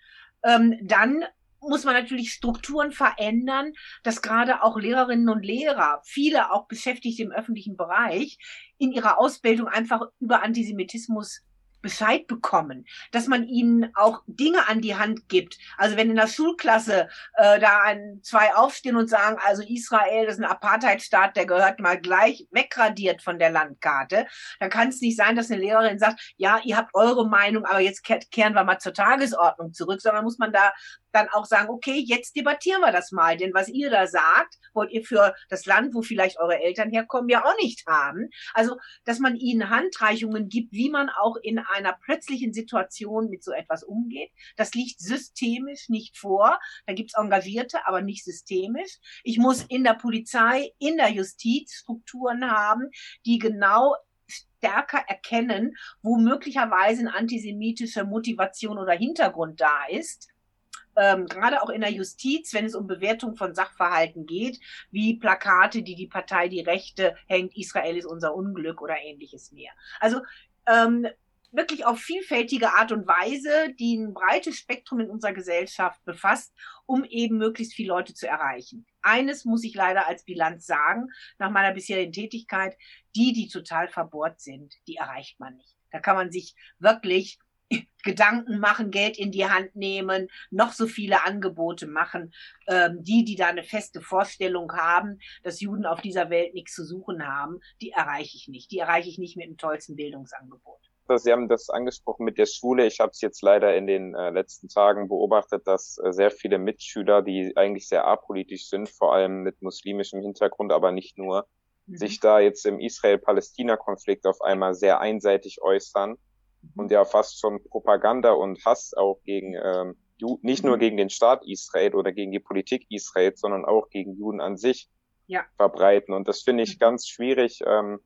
Ähm, dann muss man natürlich Strukturen verändern, dass gerade auch Lehrerinnen und Lehrer, viele auch Beschäftigte im öffentlichen Bereich, in ihrer Ausbildung einfach über Antisemitismus Bescheid bekommen, dass man ihnen auch Dinge an die Hand gibt. Also wenn in der Schulklasse äh, da ein, zwei aufstehen und sagen, also Israel ist ein Apartheidstaat, der gehört mal gleich wegradiert von der Landkarte, dann kann es nicht sein, dass eine Lehrerin sagt, ja, ihr habt eure Meinung, aber jetzt kehren wir mal zur Tagesordnung zurück, sondern muss man da dann auch sagen, okay, jetzt debattieren wir das mal, denn was ihr da sagt, wollt ihr für das Land, wo vielleicht eure Eltern herkommen, ja auch nicht haben. Also, dass man ihnen Handreichungen gibt, wie man auch in einer plötzlichen Situation mit so etwas umgeht. Das liegt systemisch nicht vor. Da gibt's Engagierte, aber nicht systemisch. Ich muss in der Polizei, in der Justiz Strukturen haben, die genau stärker erkennen, wo möglicherweise eine antisemitische Motivation oder Hintergrund da ist ähm, gerade auch in der Justiz, wenn es um Bewertung von Sachverhalten geht, wie Plakate, die die Partei Die Rechte hängt, Israel ist unser Unglück oder ähnliches mehr. Also ähm, wirklich auf vielfältige Art und Weise, die ein breites Spektrum in unserer Gesellschaft befasst, um eben möglichst viele Leute zu erreichen. Eines muss ich leider als Bilanz sagen, nach meiner bisherigen Tätigkeit, die, die total verbohrt sind, die erreicht man nicht. Da kann man sich wirklich Gedanken machen, Geld in die Hand nehmen, noch so viele Angebote machen. Ähm, die, die da eine feste Vorstellung haben, dass Juden auf dieser Welt nichts zu suchen haben, die erreiche ich nicht. Die erreiche ich nicht mit dem tollsten Bildungsangebot. Sie haben das angesprochen mit der Schule. Ich habe es jetzt leider in den äh, letzten Tagen beobachtet, dass äh, sehr viele Mitschüler, die eigentlich sehr apolitisch sind, vor allem mit muslimischem Hintergrund, aber nicht nur, mhm. sich da jetzt im Israel-Palästina-Konflikt auf einmal sehr einseitig äußern und ja fast schon Propaganda und Hass auch gegen ähm, nicht nur gegen den Staat Israel oder gegen die Politik Israel, sondern auch gegen Juden an sich ja. verbreiten. Und das finde ich mhm. ganz schwierig. Ähm,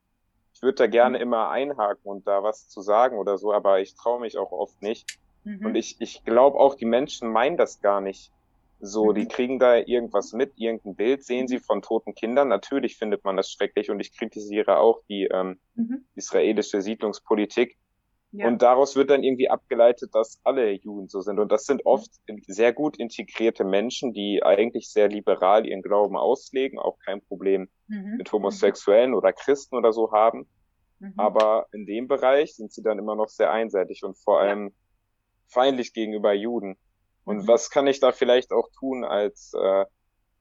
ich würde da gerne mhm. immer einhaken und da was zu sagen oder so, aber ich traue mich auch oft nicht. Mhm. Und ich, ich glaube auch, die Menschen meinen das gar nicht so. Mhm. Die kriegen da irgendwas mit, irgendein Bild sehen sie von toten Kindern. Natürlich findet man das schrecklich und ich kritisiere auch die ähm, mhm. israelische Siedlungspolitik. Ja. Und daraus wird dann irgendwie abgeleitet, dass alle Juden so sind. Und das sind oft sehr gut integrierte Menschen, die eigentlich sehr liberal ihren Glauben auslegen, auch kein Problem mhm. mit Homosexuellen mhm. oder Christen oder so haben. Mhm. Aber in dem Bereich sind sie dann immer noch sehr einseitig und vor allem ja. feindlich gegenüber Juden. Und mhm. was kann ich da vielleicht auch tun als äh,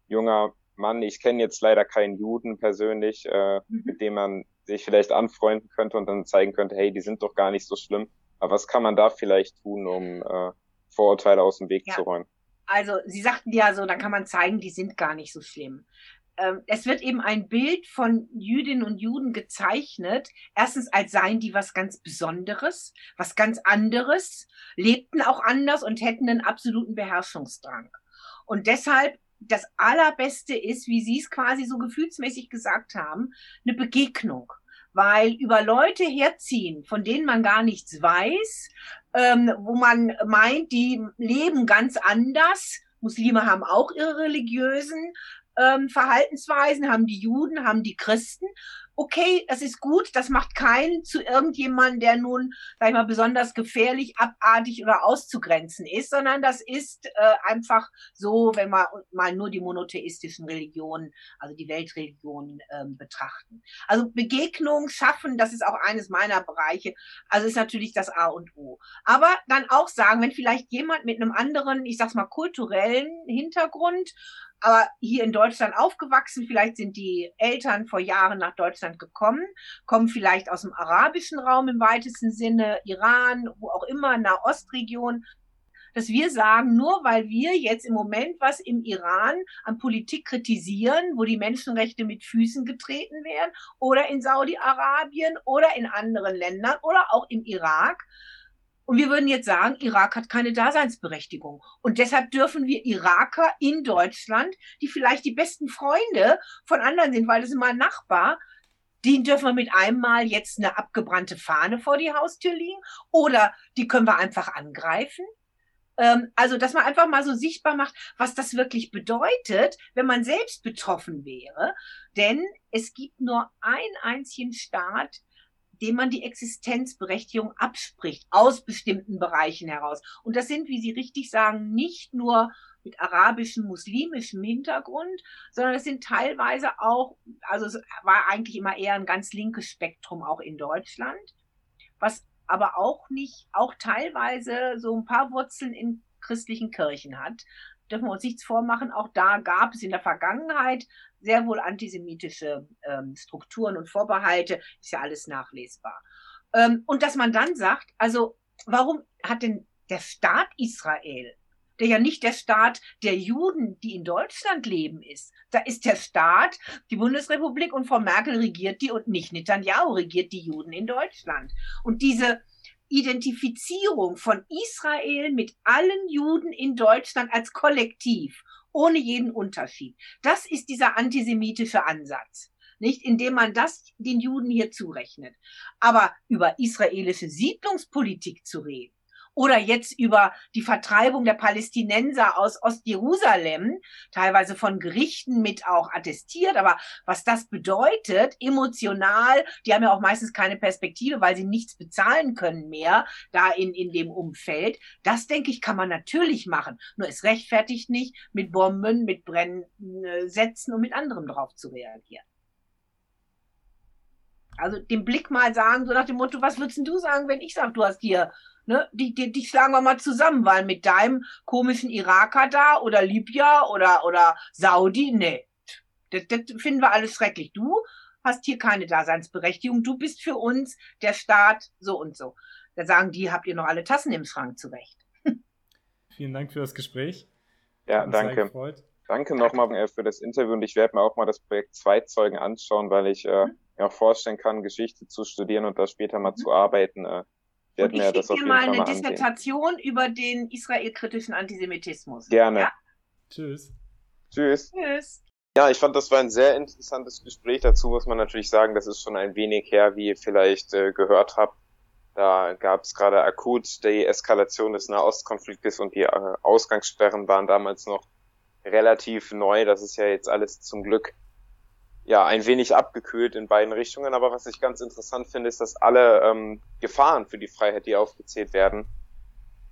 junger Mann? Ich kenne jetzt leider keinen Juden persönlich, äh, mhm. mit dem man sich vielleicht anfreunden könnte und dann zeigen könnte, hey, die sind doch gar nicht so schlimm. Aber was kann man da vielleicht tun, um äh, Vorurteile aus dem Weg ja. zu räumen? Also, Sie sagten ja so, dann kann man zeigen, die sind gar nicht so schlimm. Ähm, es wird eben ein Bild von Jüdinnen und Juden gezeichnet. Erstens als seien die was ganz Besonderes, was ganz anderes, lebten auch anders und hätten einen absoluten Beherrschungsdrang. Und deshalb das Allerbeste ist, wie Sie es quasi so gefühlsmäßig gesagt haben, eine Begegnung weil über Leute herziehen, von denen man gar nichts weiß, ähm, wo man meint, die leben ganz anders. Muslime haben auch ihre religiösen ähm, Verhaltensweisen, haben die Juden, haben die Christen okay, das ist gut, das macht keinen zu irgendjemandem, der nun, sag ich mal, besonders gefährlich, abartig oder auszugrenzen ist, sondern das ist äh, einfach so, wenn wir mal nur die monotheistischen Religionen, also die Weltreligionen ähm, betrachten. Also Begegnung schaffen, das ist auch eines meiner Bereiche, also ist natürlich das A und O. Aber dann auch sagen, wenn vielleicht jemand mit einem anderen, ich sag's mal, kulturellen Hintergrund aber hier in Deutschland aufgewachsen. Vielleicht sind die Eltern vor Jahren nach Deutschland gekommen, kommen vielleicht aus dem arabischen Raum im weitesten Sinne, Iran, wo auch immer, Nahostregion. Dass wir sagen, nur weil wir jetzt im Moment was im Iran an Politik kritisieren, wo die Menschenrechte mit Füßen getreten werden, oder in Saudi-Arabien oder in anderen Ländern oder auch im Irak, und wir würden jetzt sagen, Irak hat keine Daseinsberechtigung. Und deshalb dürfen wir Iraker in Deutschland, die vielleicht die besten Freunde von anderen sind, weil das immer ein Nachbar, die dürfen wir mit einmal jetzt eine abgebrannte Fahne vor die Haustür liegen oder die können wir einfach angreifen. Ähm, also, dass man einfach mal so sichtbar macht, was das wirklich bedeutet, wenn man selbst betroffen wäre. Denn es gibt nur einen einzigen Staat, dem man die Existenzberechtigung abspricht, aus bestimmten Bereichen heraus. Und das sind, wie Sie richtig sagen, nicht nur mit arabischem, muslimischem Hintergrund, sondern es sind teilweise auch, also es war eigentlich immer eher ein ganz linkes Spektrum auch in Deutschland, was aber auch nicht, auch teilweise so ein paar Wurzeln in christlichen Kirchen hat dürfen wir uns nichts vormachen, auch da gab es in der Vergangenheit sehr wohl antisemitische ähm, Strukturen und Vorbehalte, ist ja alles nachlesbar. Ähm, und dass man dann sagt, also warum hat denn der Staat Israel, der ja nicht der Staat der Juden, die in Deutschland leben, ist, da ist der Staat die Bundesrepublik und Frau Merkel regiert die und nicht Netanyahu regiert die Juden in Deutschland. Und diese Identifizierung von Israel mit allen Juden in Deutschland als Kollektiv, ohne jeden Unterschied. Das ist dieser antisemitische Ansatz. Nicht, indem man das den Juden hier zurechnet. Aber über israelische Siedlungspolitik zu reden, oder jetzt über die Vertreibung der Palästinenser aus Ostjerusalem, teilweise von Gerichten mit auch attestiert. Aber was das bedeutet, emotional, die haben ja auch meistens keine Perspektive, weil sie nichts bezahlen können mehr da in, in dem Umfeld. Das, denke ich, kann man natürlich machen. Nur es rechtfertigt nicht, mit Bomben, mit Brennsätzen und mit anderem drauf zu reagieren. Also den Blick mal sagen, so nach dem Motto, was würdest du sagen, wenn ich sage, du hast hier Ne? Die, die, die schlagen wir mal zusammen, weil mit deinem komischen Iraker da oder Libyer oder, oder Saudi, nee. Das, das finden wir alles schrecklich. Du hast hier keine Daseinsberechtigung. Du bist für uns der Staat so und so. Da sagen die, habt ihr noch alle Tassen im Schrank zurecht. Vielen Dank für das Gespräch. Ja, danke. Danke nochmal für das Interview und ich werde mir auch mal das Projekt Zweitzeugen anschauen, weil ich äh, mhm. mir auch vorstellen kann, Geschichte zu studieren und da später mal mhm. zu arbeiten. Äh, und ich schicke dir mal eine mal Dissertation über den israelkritischen Antisemitismus. Gerne. Ja? Tschüss. Tschüss. Tschüss. Ja, ich fand, das war ein sehr interessantes Gespräch. Dazu muss man natürlich sagen, das ist schon ein wenig her, wie ihr vielleicht äh, gehört habt. Da gab es gerade akut die Eskalation des Nahostkonfliktes und die äh, Ausgangssperren waren damals noch relativ neu. Das ist ja jetzt alles zum Glück ja ein wenig abgekühlt in beiden Richtungen. Aber was ich ganz interessant finde, ist, dass alle ähm, Gefahren für die Freiheit, die aufgezählt werden,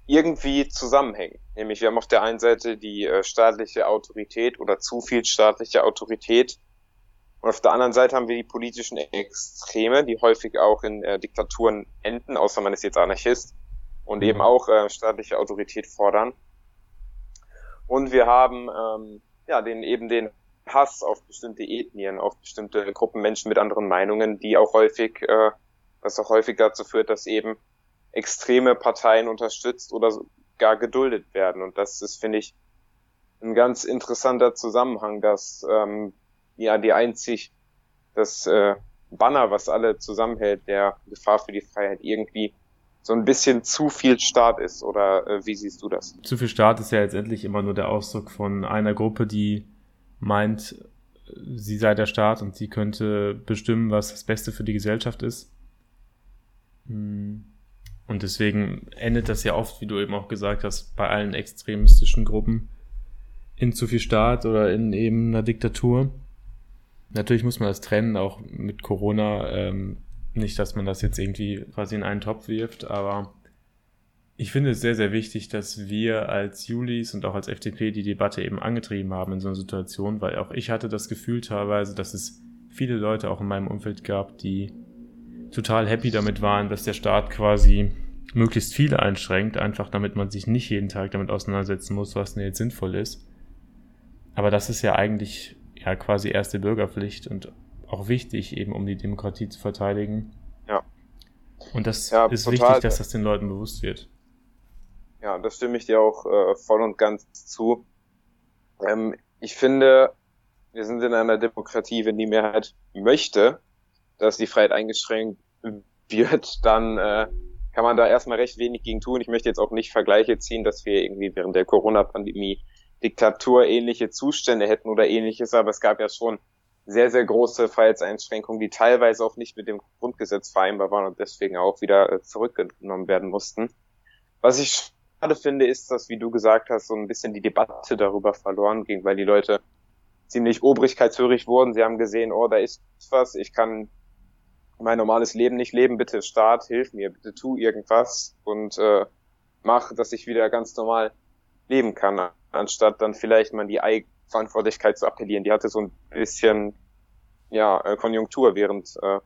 irgendwie zusammenhängen. Nämlich wir haben auf der einen Seite die äh, staatliche Autorität oder zu viel staatliche Autorität. Und auf der anderen Seite haben wir die politischen Extreme, die häufig auch in äh, Diktaturen enden, außer man ist jetzt Anarchist, und eben auch äh, staatliche Autorität fordern. Und wir haben ähm, ja den eben den Hass auf bestimmte Ethnien, auf bestimmte Gruppen Menschen mit anderen Meinungen, die auch häufig, äh, was auch häufig dazu führt, dass eben extreme Parteien unterstützt oder gar geduldet werden. Und das ist, finde ich, ein ganz interessanter Zusammenhang, dass ähm, ja die einzig das äh, Banner, was alle zusammenhält, der Gefahr für die Freiheit irgendwie so ein bisschen zu viel Staat ist. Oder äh, wie siehst du das? Zu viel Staat ist ja letztendlich immer nur der Ausdruck von einer Gruppe, die meint, sie sei der Staat und sie könnte bestimmen, was das Beste für die Gesellschaft ist. Hm. Und deswegen endet das ja oft, wie du eben auch gesagt hast, bei allen extremistischen Gruppen in zu viel Staat oder in eben einer Diktatur. Natürlich muss man das trennen, auch mit Corona. Ähm, nicht, dass man das jetzt irgendwie quasi in einen Topf wirft, aber ich finde es sehr, sehr wichtig, dass wir als Julis und auch als FDP die Debatte eben angetrieben haben in so einer Situation, weil auch ich hatte das Gefühl teilweise, dass es viele Leute auch in meinem Umfeld gab, die total happy damit waren, dass der Staat quasi möglichst viele einschränkt, einfach damit man sich nicht jeden Tag damit auseinandersetzen muss, was denn jetzt sinnvoll ist. Aber das ist ja eigentlich ja quasi erste Bürgerpflicht und auch wichtig, eben um die Demokratie zu verteidigen. Ja. Und das ja, ist total. wichtig, dass das den Leuten bewusst wird. Ja, das stimme ich dir auch äh, voll und ganz zu. Ähm, ich finde, wir sind in einer Demokratie, wenn die Mehrheit möchte, dass die Freiheit eingeschränkt wird, dann äh, kann man da erstmal recht wenig gegen tun. Ich möchte jetzt auch nicht Vergleiche ziehen, dass wir irgendwie während der Corona-Pandemie Diktatur-ähnliche Zustände hätten oder ähnliches, aber es gab ja schon sehr, sehr große Freiheitseinschränkungen, die teilweise auch nicht mit dem Grundgesetz vereinbar waren und deswegen auch wieder äh, zurückgenommen werden mussten. Was ich finde, ist, dass, wie du gesagt hast, so ein bisschen die Debatte darüber verloren ging, weil die Leute ziemlich obrigkeitshörig wurden. Sie haben gesehen, oh, da ist was, ich kann mein normales Leben nicht leben, bitte Staat, hilf mir, bitte tu irgendwas und äh, mach, dass ich wieder ganz normal leben kann, anstatt dann vielleicht mal die Eigenverantwortlichkeit zu appellieren. Die hatte so ein bisschen ja äh, Konjunktur während äh,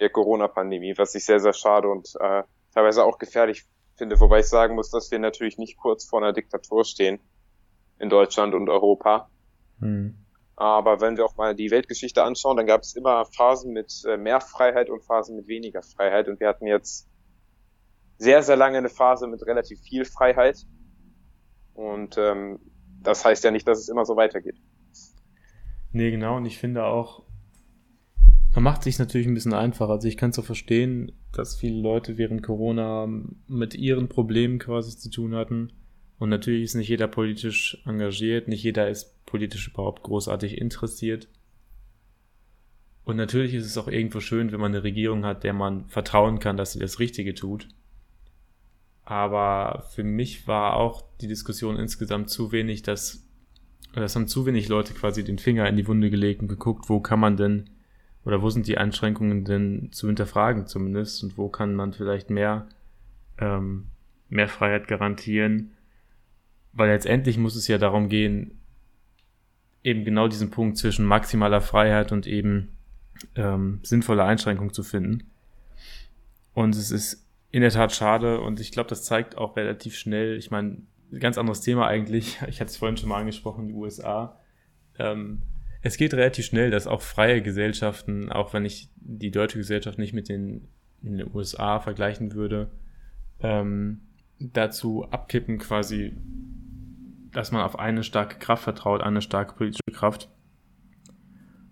der Corona-Pandemie, was ich sehr, sehr schade und äh, teilweise auch gefährlich finde, wobei ich sagen muss, dass wir natürlich nicht kurz vor einer Diktatur stehen in Deutschland und Europa. Hm. Aber wenn wir auch mal die Weltgeschichte anschauen, dann gab es immer Phasen mit äh, mehr Freiheit und Phasen mit weniger Freiheit. Und wir hatten jetzt sehr, sehr lange eine Phase mit relativ viel Freiheit. Und ähm, das heißt ja nicht, dass es immer so weitergeht. Nee, genau. Und ich finde auch, man macht sich natürlich ein bisschen einfacher. Also ich kann so verstehen, dass viele Leute während Corona mit ihren Problemen quasi zu tun hatten. Und natürlich ist nicht jeder politisch engagiert, nicht jeder ist politisch überhaupt großartig interessiert. Und natürlich ist es auch irgendwo schön, wenn man eine Regierung hat, der man vertrauen kann, dass sie das Richtige tut. Aber für mich war auch die Diskussion insgesamt zu wenig, dass, das haben zu wenig Leute quasi den Finger in die Wunde gelegt und geguckt, wo kann man denn, oder wo sind die Einschränkungen denn zu hinterfragen zumindest und wo kann man vielleicht mehr, ähm, mehr Freiheit garantieren. Weil letztendlich muss es ja darum gehen, eben genau diesen Punkt zwischen maximaler Freiheit und eben ähm, sinnvoller Einschränkung zu finden. Und es ist in der Tat schade und ich glaube, das zeigt auch relativ schnell, ich meine, ganz anderes Thema eigentlich, ich hatte es vorhin schon mal angesprochen, die USA. Ähm, es geht relativ schnell, dass auch freie Gesellschaften, auch wenn ich die deutsche Gesellschaft nicht mit den, den USA vergleichen würde, ähm, dazu abkippen, quasi dass man auf eine starke Kraft vertraut, eine starke politische Kraft.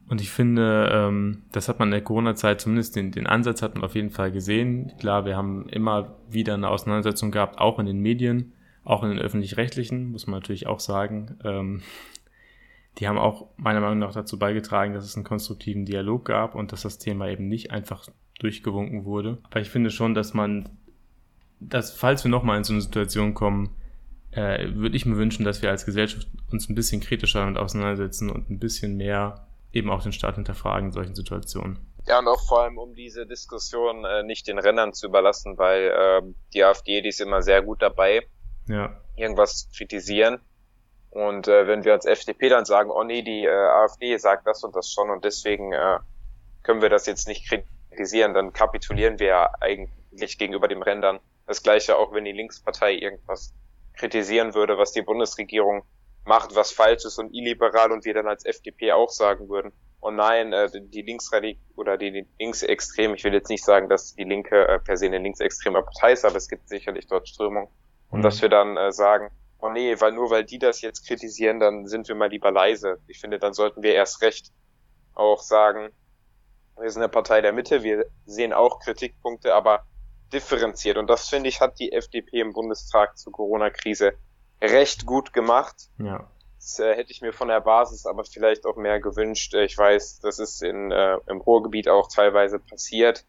Und ich finde, ähm, das hat man in der Corona-Zeit, zumindest den, den Ansatz hat man auf jeden Fall gesehen. Klar, wir haben immer wieder eine Auseinandersetzung gehabt, auch in den Medien, auch in den öffentlich-rechtlichen, muss man natürlich auch sagen. Ähm, die haben auch meiner Meinung nach dazu beigetragen, dass es einen konstruktiven Dialog gab und dass das Thema eben nicht einfach durchgewunken wurde. Aber ich finde schon, dass man, dass falls wir nochmal in so eine Situation kommen, äh, würde ich mir wünschen, dass wir als Gesellschaft uns ein bisschen kritischer damit auseinandersetzen und ein bisschen mehr eben auch den Staat hinterfragen in solchen Situationen. Ja, und auch vor allem, um diese Diskussion äh, nicht den Rennern zu überlassen, weil äh, die AfD, die ist immer sehr gut dabei, ja. irgendwas zu kritisieren. Und äh, wenn wir als FDP dann sagen, oh nee, die äh, AfD sagt das und das schon und deswegen äh, können wir das jetzt nicht kritisieren, dann kapitulieren wir ja eigentlich gegenüber dem Rändern. Das gleiche auch, wenn die Linkspartei irgendwas kritisieren würde, was die Bundesregierung macht, was falsch ist und illiberal und wir dann als FDP auch sagen würden, oh nein, äh, die Linksradik oder die Linksextrem, ich will jetzt nicht sagen, dass die Linke äh, per se eine linksextreme Partei ist, aber es gibt sicherlich dort Strömungen. Und mhm. dass wir dann äh, sagen, oh nee, weil nur weil die das jetzt kritisieren, dann sind wir mal lieber leise. Ich finde, dann sollten wir erst recht auch sagen, wir sind eine Partei der Mitte, wir sehen auch Kritikpunkte, aber differenziert. Und das, finde ich, hat die FDP im Bundestag zur Corona-Krise recht gut gemacht. Ja. äh, hätte ich mir von der Basis aber vielleicht auch mehr gewünscht. Ich weiß, das ist in, äh, im Ruhrgebiet auch teilweise passiert,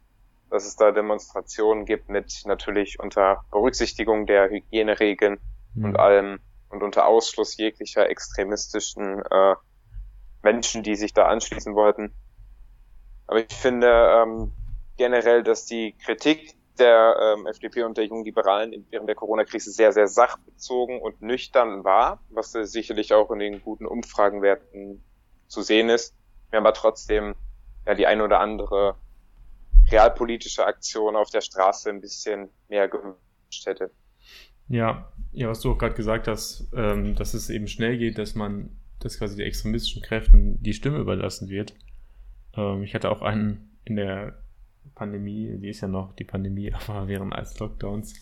dass es da Demonstrationen gibt mit natürlich unter Berücksichtigung der Hygieneregeln mhm. und allem und unter Ausschluss jeglicher extremistischen äh, Menschen, die sich da anschließen wollten. Aber ich finde ähm, generell, dass die Kritik der ähm, FDP und der jungen Liberalen während der Corona-Krise sehr, sehr sachbezogen und nüchtern war, was sicherlich auch in den guten Umfragenwerten zu sehen ist. Wir haben aber trotzdem ja die ein oder andere realpolitische Aktion auf der Straße ein bisschen mehr gewünscht hätte. Ja, ja, was du auch gerade gesagt hast, ähm, dass es eben schnell geht, dass man, dass quasi die extremistischen Kräften die Stimme überlassen wird. Ähm, ich hatte auch einen in der Pandemie, die ist ja noch die Pandemie, aber während als Lockdowns,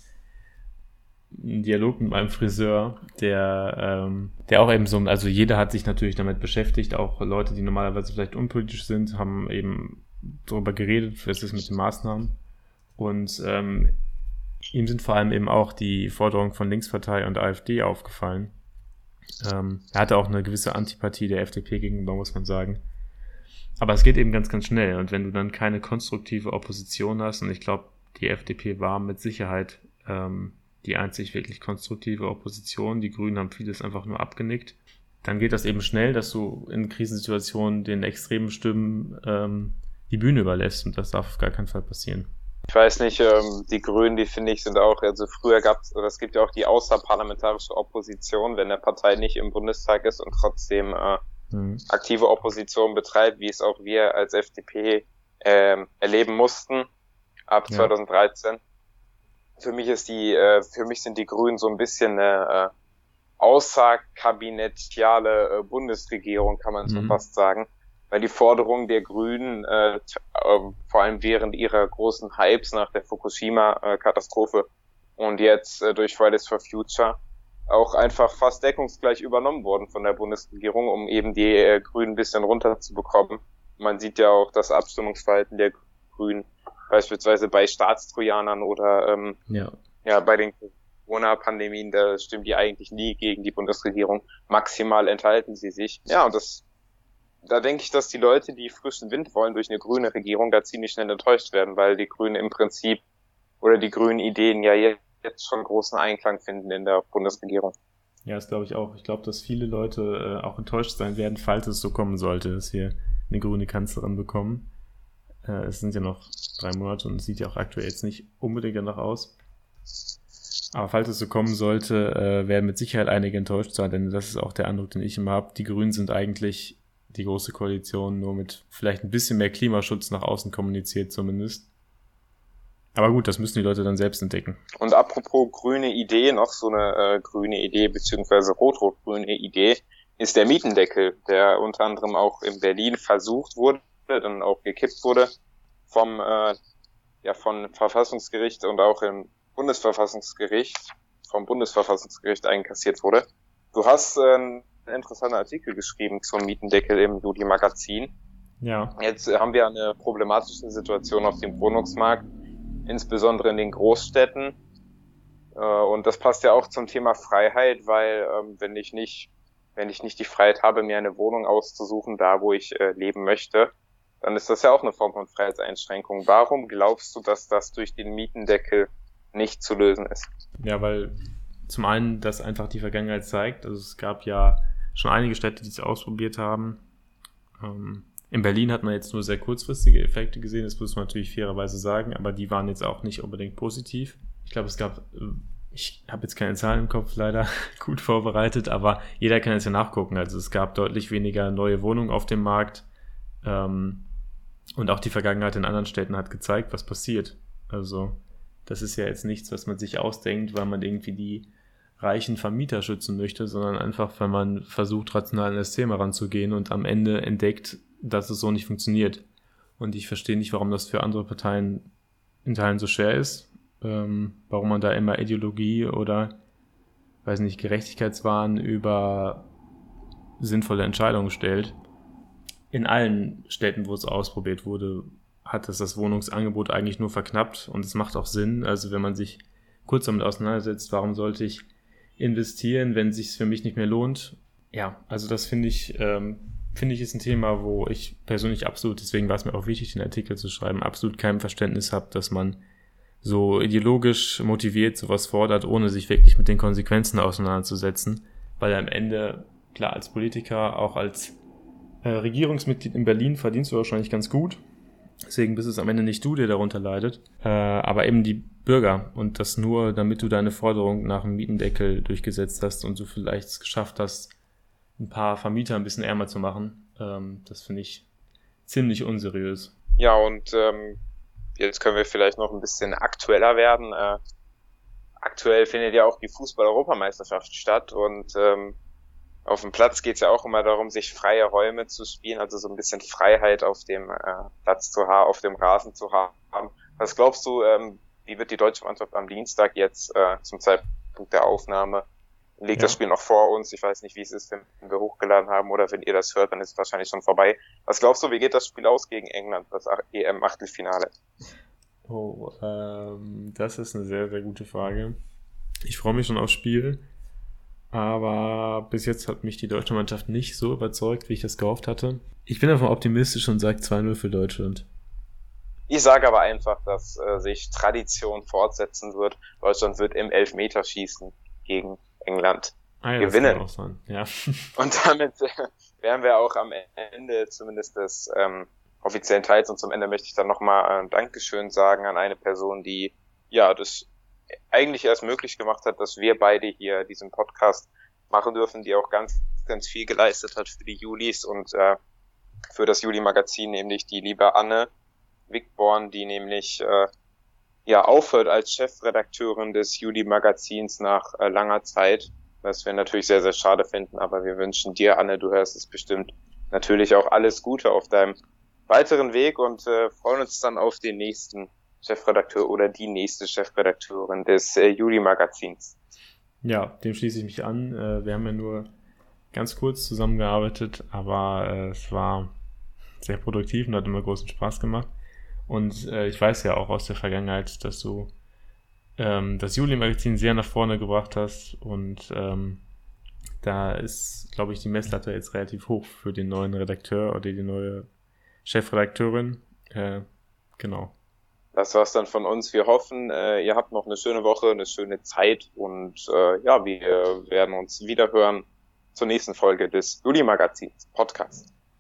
einen Dialog mit meinem Friseur, der, ähm, der auch eben so, also jeder hat sich natürlich damit beschäftigt, auch Leute, die normalerweise vielleicht unpolitisch sind, haben eben darüber geredet, was ist mit den Maßnahmen. Und ähm, ihm sind vor allem eben auch die Forderungen von Linkspartei und AfD aufgefallen. Ähm, er hatte auch eine gewisse Antipathie der FDP gegenüber, muss man sagen. Aber es geht eben ganz, ganz schnell. Und wenn du dann keine konstruktive Opposition hast, und ich glaube, die FDP war mit Sicherheit ähm, die einzig wirklich konstruktive Opposition, die Grünen haben vieles einfach nur abgenickt, dann geht das eben schnell, dass du in Krisensituationen den extremen Stimmen ähm, die Bühne überlässt. Und das darf auf gar keinen Fall passieren. Ich weiß nicht, ähm, die Grünen, die finde ich, sind auch, also früher gab es, oder es gibt ja auch die außerparlamentarische Opposition, wenn der Partei nicht im Bundestag ist und trotzdem äh, mhm. aktive Opposition betreibt, wie es auch wir als FDP ähm, erleben mussten ab ja. 2013. Für mich ist die, äh, für mich sind die Grünen so ein bisschen eine äh, außerkabinettiale äh, Bundesregierung, kann man mhm. so fast sagen. Weil die Forderungen der Grünen, äh, äh, vor allem während ihrer großen Hypes nach der Fukushima-Katastrophe und jetzt äh, durch Fridays for Future, auch einfach fast deckungsgleich übernommen worden von der Bundesregierung, um eben die äh, Grünen ein bisschen runterzubekommen. Man sieht ja auch das Abstimmungsverhalten der Grünen, beispielsweise bei Staatstrojanern oder ähm, ja. ja bei den Corona-Pandemien, da stimmt die eigentlich nie gegen die Bundesregierung. Maximal enthalten sie sich. Ja, und das da denke ich, dass die Leute, die frischen Wind wollen durch eine grüne Regierung, da ziemlich schnell enttäuscht werden, weil die Grünen im Prinzip oder die grünen Ideen ja jetzt schon großen Einklang finden in der Bundesregierung. Ja, das glaube ich auch. Ich glaube, dass viele Leute äh, auch enttäuscht sein werden, falls es so kommen sollte, dass wir eine grüne Kanzlerin bekommen. Äh, es sind ja noch drei Monate und sieht ja auch aktuell jetzt nicht unbedingt danach aus. Aber falls es so kommen sollte, äh, werden mit Sicherheit einige enttäuscht sein, denn das ist auch der Eindruck, den ich immer habe. Die Grünen sind eigentlich die große Koalition nur mit vielleicht ein bisschen mehr Klimaschutz nach außen kommuniziert zumindest. Aber gut, das müssen die Leute dann selbst entdecken. Und apropos grüne Idee, noch so eine äh, grüne Idee, beziehungsweise rot-rot-grüne Idee, ist der Mietendeckel, der unter anderem auch in Berlin versucht wurde, dann auch gekippt wurde vom, äh, ja, von Verfassungsgericht und auch im Bundesverfassungsgericht, vom Bundesverfassungsgericht einkassiert wurde. Du hast äh, einen interessanten Artikel geschrieben zum Mietendeckel im Juli Magazin. Ja. Jetzt haben wir eine problematische Situation auf dem Wohnungsmarkt insbesondere in den Großstädten. Äh, und das passt ja auch zum Thema Freiheit, weil ähm, wenn ich nicht, wenn ich nicht die Freiheit habe, mir eine Wohnung auszusuchen, da wo ich äh, leben möchte, dann ist das ja auch eine Form von Freiheitseinschränkung. Warum glaubst du, dass das durch den Mietendeckel nicht zu lösen ist? Ja, weil zum einen das einfach die Vergangenheit zeigt. Also es gab ja schon einige Städte, die es ausprobiert haben. Ähm, in Berlin hat man jetzt nur sehr kurzfristige Effekte gesehen, das muss man natürlich fairerweise sagen, aber die waren jetzt auch nicht unbedingt positiv. Ich glaube, es gab, äh, ich habe jetzt keine Zahlen im Kopf leider gut vorbereitet, aber jeder kann jetzt ja nachgucken. Also es gab deutlich weniger neue Wohnungen auf dem Markt. Ähm, und auch die Vergangenheit in anderen Städten hat gezeigt, was passiert. Also das ist ja jetzt nichts, was man sich ausdenkt, weil man irgendwie die reichen Vermieter schützen möchte, sondern einfach, weil man versucht, rational an das Thema ranzugehen und am Ende entdeckt, dass es so nicht funktioniert. Und ich verstehe nicht, warum das für andere Parteien in Teilen so schwer ist, ähm, warum man da immer Ideologie oder, weiß nicht, Gerechtigkeitswahn über sinnvolle Entscheidungen stellt. In allen Städten, wo es ausprobiert wurde, hat es das Wohnungsangebot eigentlich nur verknappt und es macht auch Sinn. Also wenn man sich kurz damit auseinandersetzt, warum sollte ich investieren, wenn es sich für mich nicht mehr lohnt Ja, also das finde ich, ähm, finde ich ist ein Thema, wo ich persönlich absolut, deswegen war es mir auch wichtig, den Artikel zu schreiben, absolut kein Verständnis habe, dass man so ideologisch motiviert sowas fordert, ohne sich wirklich mit den Konsequenzen auseinanderzusetzen, weil am Ende, klar, als Politiker, auch als äh, Regierungsmitglied in Berlin verdienst du wahrscheinlich ganz gut. Deswegen bist es am Ende nicht du, der darunter leidet, äh, aber eben die Bürger und das nur, damit du deine Forderung nach dem Mietendeckel durchgesetzt hast und du vielleicht es geschafft hast, ein paar Vermieter ein bisschen ärmer zu machen. Ähm, das finde ich ziemlich unseriös. Ja, und ähm, jetzt können wir vielleicht noch ein bisschen aktueller werden. Äh, aktuell findet ja auch die Fußball-Europameisterschaft statt und ähm, auf dem Platz geht es ja auch immer darum, sich freie Räume zu spielen, also so ein bisschen Freiheit auf dem äh, Platz zu haben, auf dem Rasen zu haben. Was glaubst du, ähm, wie wird die deutsche Mannschaft am Dienstag jetzt äh, zum Zeitpunkt der Aufnahme liegt ja. das Spiel noch vor uns. Ich weiß nicht, wie es ist, wenn wir hochgeladen haben oder wenn ihr das hört, dann ist es wahrscheinlich schon vorbei. Was glaubst du, wie geht das Spiel aus gegen England, das EM-Achtelfinale? Oh, ähm, das ist eine sehr, sehr gute Frage. Ich freue mich schon aufs Spiel, aber bis jetzt hat mich die deutsche Mannschaft nicht so überzeugt, wie ich das gehofft hatte. Ich bin davon optimistisch und sage 2-0 für Deutschland. Ich sage aber einfach, dass äh, sich Tradition fortsetzen wird. Deutschland wird im Elfmeterschießen gegen England ah, ja, gewinnen. Ja. Und damit äh, wären wir auch am Ende zumindest des ähm, offiziellen Teils und zum Ende möchte ich dann nochmal ein Dankeschön sagen an eine Person, die ja das eigentlich erst möglich gemacht hat, dass wir beide hier diesen Podcast machen dürfen, die auch ganz, ganz viel geleistet hat für die Julis und äh, für das Juli-Magazin, nämlich die liebe Anne Wickborn, die nämlich äh, ja aufhört als Chefredakteurin des Juli-Magazins nach äh, langer Zeit, was wir natürlich sehr, sehr schade finden, aber wir wünschen dir, Anne, du hörst es bestimmt, natürlich auch alles Gute auf deinem weiteren Weg und äh, freuen uns dann auf den nächsten Chefredakteur oder die nächste Chefredakteurin des äh, Juli-Magazins. Ja, dem schließe ich mich an. Äh, wir haben ja nur ganz kurz zusammengearbeitet, aber äh, es war sehr produktiv und hat immer großen Spaß gemacht. Und äh, ich weiß ja auch aus der Vergangenheit, dass du ähm, das Juli-Magazin sehr nach vorne gebracht hast und ähm, da ist, glaube ich, die Messlatte jetzt relativ hoch für den neuen Redakteur oder die neue Chefredakteurin. Äh, genau. Das war's dann von uns. Wir hoffen, äh, ihr habt noch eine schöne Woche, eine schöne Zeit und äh, ja, wir werden uns wiederhören zur nächsten Folge des Juli Magazins Podcast.